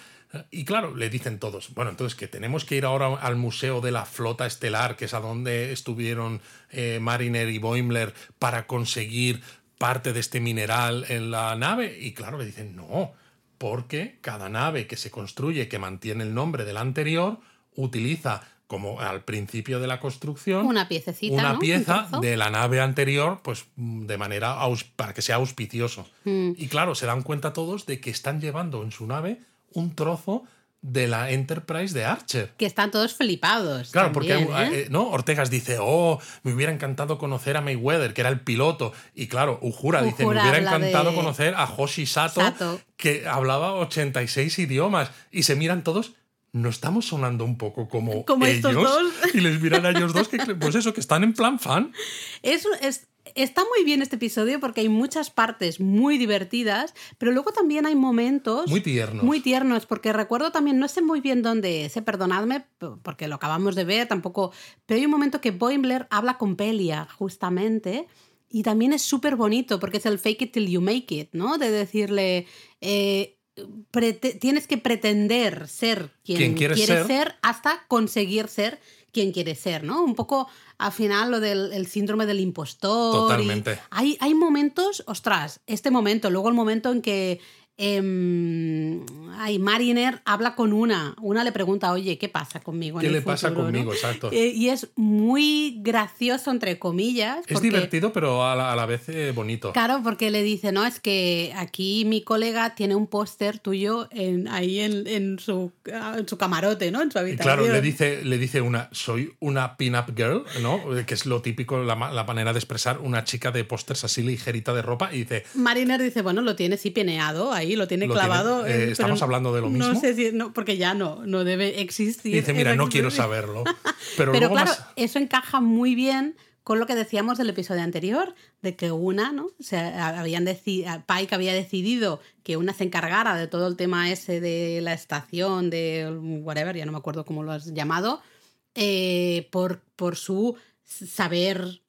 Y claro, le dicen todos, bueno, entonces que tenemos que ir ahora al Museo de la Flota Estelar, que es a donde estuvieron eh, Mariner y Boimler, para conseguir parte de este mineral en la nave. Y claro, le dicen, no, porque cada nave que se construye, que mantiene el nombre de la anterior, utiliza como al principio de la construcción Una piececita, una pieza de la nave anterior, pues de manera para que sea auspicioso. Mm. Y claro, se dan cuenta todos de que están llevando en su nave un trozo de la Enterprise de Archer. Que están todos flipados. Claro, porque también, ¿eh? eh, ¿no? Ortegas dice, oh, me hubiera encantado conocer a Mayweather, que era el piloto. Y claro, Uhura, dice, me hubiera encantado de- conocer a Hoshi Sato, Sato. que hablaba 86 idiomas. Y se miran todos. ¿No estamos sonando un poco como, Como ellos? estos dos. Y les miran a ellos dos, que pues eso, que están en plan fan. Es, es- está muy bien este episodio porque hay muchas partes muy divertidas, pero luego también hay momentos Muy tiernos. Muy tiernos, porque recuerdo también, no sé muy bien dónde es, eh, perdonadme, porque lo acabamos de ver tampoco, pero hay un momento que Boimler habla con Pelia, justamente, y también es súper bonito, porque es el fake it till you make it, ¿no? De decirle, eh, tienes que pretender ser quien, Quien quieres quieres ser. ser hasta conseguir ser quien quieres ser, ¿no? Un poco al final lo del el síndrome del impostor. Totalmente. hay, hay momentos, ostras, este momento, luego el momento en que ay, Mariner habla con una. Una le pregunta, oye, ¿qué pasa conmigo? en ¿Qué el le pasa conmigo? no? Exacto. Eh, y es muy gracioso, entre comillas. es porque- divertido, pero a la, a la vez eh, bonito. Claro, porque le dice, no, es que aquí mi colega tiene un póster tuyo en, ahí en, en su, ah, en su camarote, ¿no? En su Y habitación. claro, le dice, le dice una, soy una pin-up girl, ¿no? Que es lo típico, la, la manera de expresar una chica de pósters así ligerita de ropa. Y dice, Mariner dice, bueno, lo tiene sí peneado ahí, lo tiene Lo clavado. tiene- eh, ¿estamos hablando de lo No mismo? sé si, no, porque ya no, no debe existir. y dice mira, no quiero expresión". saberlo. Pero, Pero luego claro, más... eso encaja muy bien con lo que decíamos del episodio anterior, de que una, ¿no? O sea, habían Pike había decidido que una se encargara de todo el tema ese de la estación, de whatever, ya no me acuerdo cómo lo has llamado, eh, por, por su saber,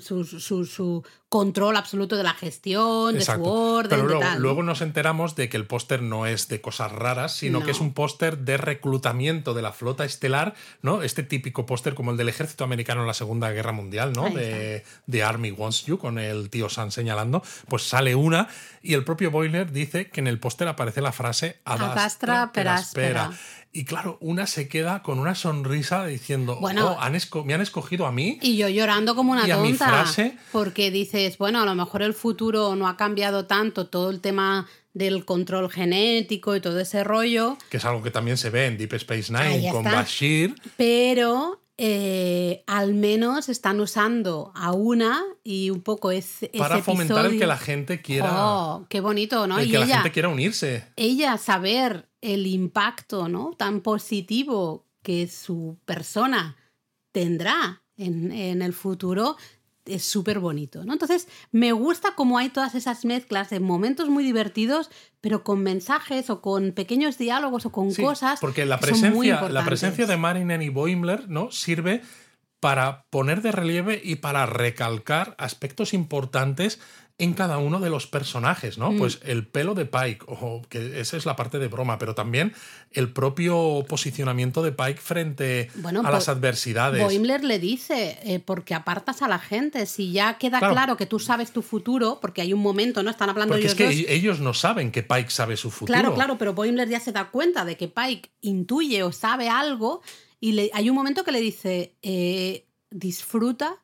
su, su- su control absoluto de la gestión, de Exacto. su orden, Pero de luego, tal. ¿no? luego nos enteramos de que el póster no es de cosas raras, sino No. que es un póster de reclutamiento de la flota estelar, ¿no? Este típico póster como el del ejército americano en la Segunda Guerra Mundial, ¿no? De, de Army Wants You, con el tío Sam señalando, pues sale una y el propio Boiler dice que en el póster aparece la frase Adastra Adastra per peraspera. Y claro, una se queda con una sonrisa diciendo, Bueno. "Oh, han me han escogido a mí. Y yo llorando como una Y a mi tonta. frase- Porque dices, bueno, a lo mejor el futuro no ha cambiado tanto todo el tema del control genético y todo ese rollo, Que es algo que también se ve en Deep Space Nine con. Bashir. pero eh, al menos están usando a una y un poco ese, ese para fomentar el episodio. que la gente quiera. Oh, qué bonito, ¿no? el y que la ella, gente quiera unirse. ella saber el impacto ¿no? tan positivo que su persona tendrá en, en el futuro es súper bonito, ¿no? Entonces, me gusta cómo hay todas esas mezclas de momentos muy divertidos, pero con mensajes o con pequeños diálogos o con Sí, cosas porque la que son muy presencia, la presencia de Mariner y Boimler ¿no? sirve para poner de relieve y para recalcar aspectos importantes en cada uno de los personajes, ¿no? Mm. Pues el pelo de Pike, ojo, que esa es la parte de broma, pero también el propio posicionamiento de Pike frente Bueno, a Bo- las adversidades. Boimler le dice, eh, porque apartas a la gente, si ya queda Claro. claro. que tú sabes tu futuro, porque hay un momento, ¿no? Están hablando Porque ellos es que dos. e- ellos no saben que Pike sabe su futuro. Claro, claro, pero Boimler ya se da cuenta de que Pike intuye o sabe algo y le, hay un momento que le dice, eh, disfruta,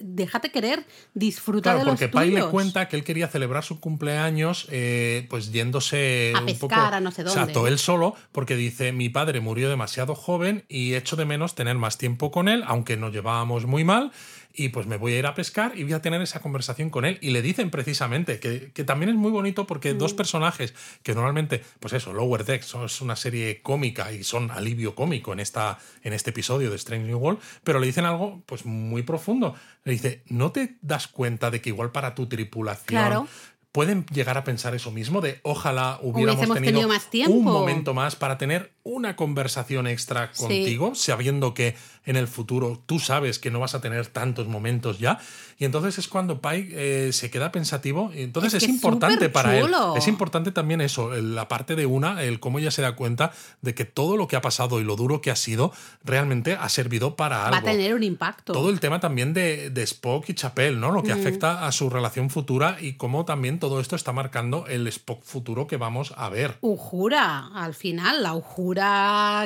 déjate querer, disfruta Claro, de los porque Pike le tuyos". cuenta que él quería celebrar su cumpleaños eh, pues yéndose A un pescar poco a no sé dónde. Exacto, él solo, porque dice, mi padre murió demasiado joven y echo de menos tener más tiempo con él, aunque nos llevábamos muy mal, y pues me voy a ir a pescar y voy a tener esa conversación con él. Y le dicen precisamente que, que también es muy bonito porque Mm. dos personajes que normalmente, pues eso, Lower Decks son- es una serie cómica y son alivio cómico en, esta, en este episodio de Strange New World, pero le dicen algo pues muy profundo. Le dice, ¿no te das cuenta de que igual para tu tripulación Claro. pueden llegar a pensar eso mismo de ojalá hubiéramos tenido, tenido más tiempo. un momento más para tener una conversación extra Sí. contigo, sabiendo que en el futuro tú sabes que no vas a tener tantos momentos ya. Y entonces es cuando Pike eh, se queda pensativo. Entonces Es es, que es importante para él. Es importante también eso, la parte de una, el cómo ella se da cuenta de que todo lo que ha pasado y lo duro que ha sido realmente ha servido para algo Va a tener un impacto. todo el tema también de, de Spock y Chapel, ¿no? Lo que afecta a su relación futura y cómo también todo esto está marcando el Spock futuro que vamos a ver. Ujura, al final, la ujura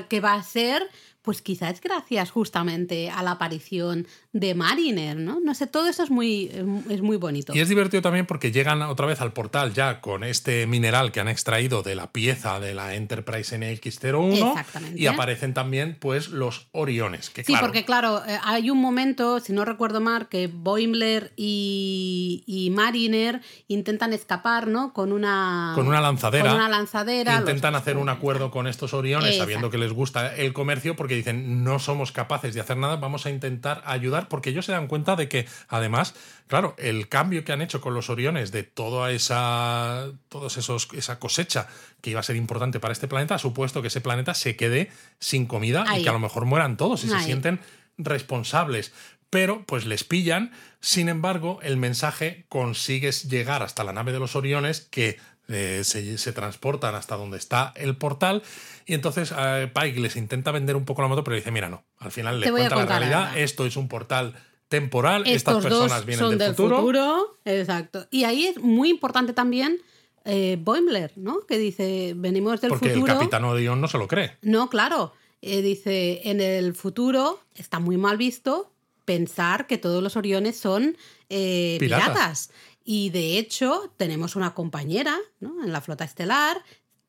que va a ser, pues quizás gracias justamente a la aparición de Mariner, ¿no? No sé, todo eso es muy, es muy bonito. Y es divertido también porque llegan otra vez al portal ya con este mineral que han extraído de la pieza de la Enterprise NX-01 Exactamente. y aparecen también pues los Oriones. Que, Sí, claro, porque claro, eh, hay un momento, si no recuerdo mal, que Boimler y, y Mariner intentan escapar, ¿no? Con una... Con una lanzadera. Con una lanzadera. Intentan los- hacer un acuerdo con estos Oriones sabiendo que les gusta el comercio porque dicen no somos capaces de hacer nada, vamos a intentar ayudar porque ellos se dan cuenta de que además, claro, el cambio que han hecho con los Oriones de toda esa todos esos esa cosecha que iba a ser importante para este planeta ha supuesto que ese planeta se quede sin comida Ahí. y que a lo mejor mueran todos y se sienten responsables. Pero pues les pillan, sin embargo, el mensaje consigues llegar hasta la nave de los Oriones que eh, se, se transportan hasta donde está el portal y entonces eh, Pike les intenta vender un poco la moto pero dice, mira, no, al final le cuenta la realidad, esto es un portal temporal, Estos estas personas dos vienen son del, del futuro. futuro. Exacto. Y ahí es muy importante también eh, Boimler, ¿no? Que dice, venimos del Porque futuro. el capitán Orión no se lo cree. No, claro. Eh, dice, en el futuro está muy mal visto pensar que todos los Oriones son eh, Piratas. piratas. Y de hecho, tenemos una compañera ¿no? en la flota estelar,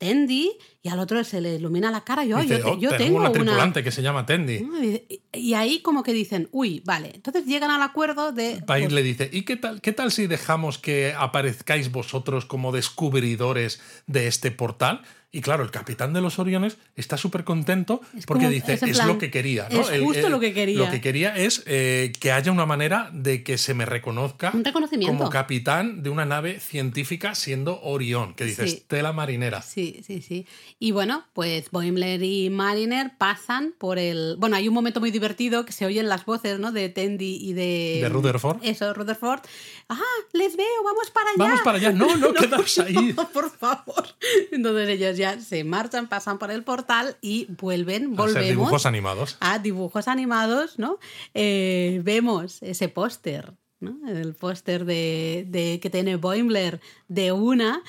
Tendi, y al otro se le ilumina la cara. Yo, Dice, yo, te- "Oh, yo tengo tengo una una. tripulante que se llama Tendi. Y- Y ahí como que dicen, uy, vale. Entonces llegan al acuerdo de... País pues, le dice, ¿y qué tal, qué tal si dejamos que aparezcáis vosotros como descubridores de este portal? Y claro, el capitán de los Oriones está súper contento Es porque como- dice, es plan, lo que quería. ¿no? es justo lo que quería. Lo que quería es eh, que haya una manera de que se me reconozca Un reconocimiento. como capitán de una nave científica siendo Orión, que dice Sí. Estela Marinera. Sí, sí, sí. Y bueno, pues Boimler y Mariner pasan por el... Bueno, hay un momento muy divertido que se oyen las voces, ¿no? De Tendi y de... De Rutherford. Eso, Rutherford. ¡Ah, les veo! ¡Vamos para allá! Vamos para allá. No, no, quedaos ahí. por favor. Entonces ellos ya se marchan, pasan por el portal y vuelven, A volvemos dibujos animados. a dibujos animados, ¿no? Eh, vemos ese póster, ¿no? El póster de, de- que tiene Boimler de una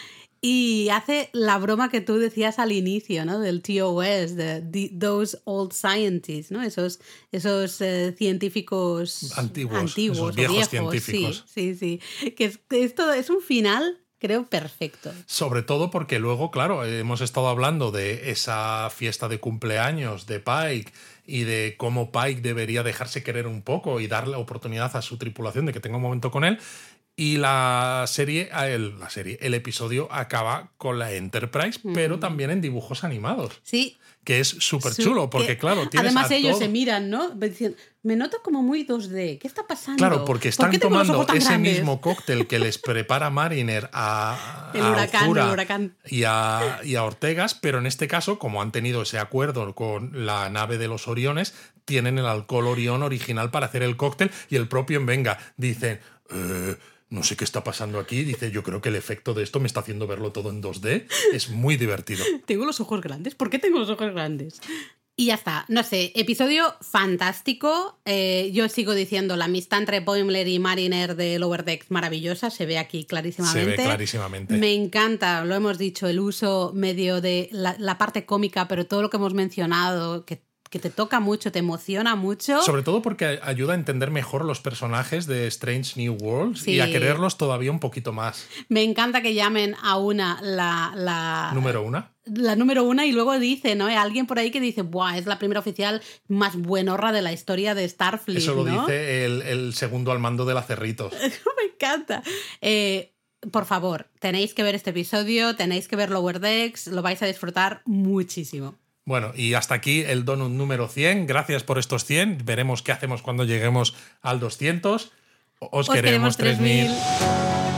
y hace la broma que tú decías al inicio, ¿no? Del TOS, de, the- those old scientists, ¿no? Esos, esos eh, científicos Antiguos, antiguos esos viejos viejos, científicos. Sí, sí, sí. Que es, que esto es un final, creo, perfecto. Sobre todo porque luego, claro, hemos estado hablando de esa fiesta de cumpleaños de Pike y de cómo Pike debería dejarse querer un poco y darle oportunidad a su tripulación de que tenga un momento con él. Y la serie, a el, la serie, el episodio acaba con la Enterprise, pero también en dibujos animados, Sí, que es súper chulo, porque que- claro, tienes Además, a ellos todo- se miran, ¿no? Dicen, me noto como muy 2D. ¿Qué está pasando? Claro, porque ¿Por están tomando ese grandes? mismo cóctel que les prepara Mariner a, El a huracán, el huracán. Y, a, y a Ortegas, pero en este caso, como han tenido ese acuerdo con la nave de los Oriones, tienen el alcohol Orión original para hacer el cóctel y el propio en Venga dice... "Eh, no sé qué está pasando aquí. Dice, yo creo que el efecto de esto me está haciendo verlo todo en 2D. Es muy divertido. Tengo los ojos grandes. ¿Por qué tengo los ojos grandes? Y ya está. No sé, episodio fantástico. Eh, yo sigo diciendo, la amistad entre Boimler y Mariner de Lower Decks maravillosa. Se ve aquí clarísimamente. Se ve clarísimamente. Me encanta, lo hemos dicho, el uso medio de la, la parte cómica, pero todo lo que hemos mencionado, que, que te toca mucho, te emociona mucho. Sobre todo porque ayuda a entender mejor los personajes de Strange New Worlds y a quererlos todavía un poquito más. Me encanta que llamen a una la, la, Número una. la número una y luego dice, ¿no? Hay alguien por ahí que dice, Buah, es la primera oficial más buenorra de la historia de Starfleet. Eso lo ¿no? dice el, el segundo al mando de la Cerritos. Me encanta. Eh, por favor, tenéis que ver este episodio, tenéis que ver Lower Decks, lo vais a disfrutar muchísimo. Bueno, y hasta aquí el donut número 100. Gracias por estos 100. Veremos qué hacemos cuando lleguemos al 200. Os, Os queremos queremos 3000. 3000.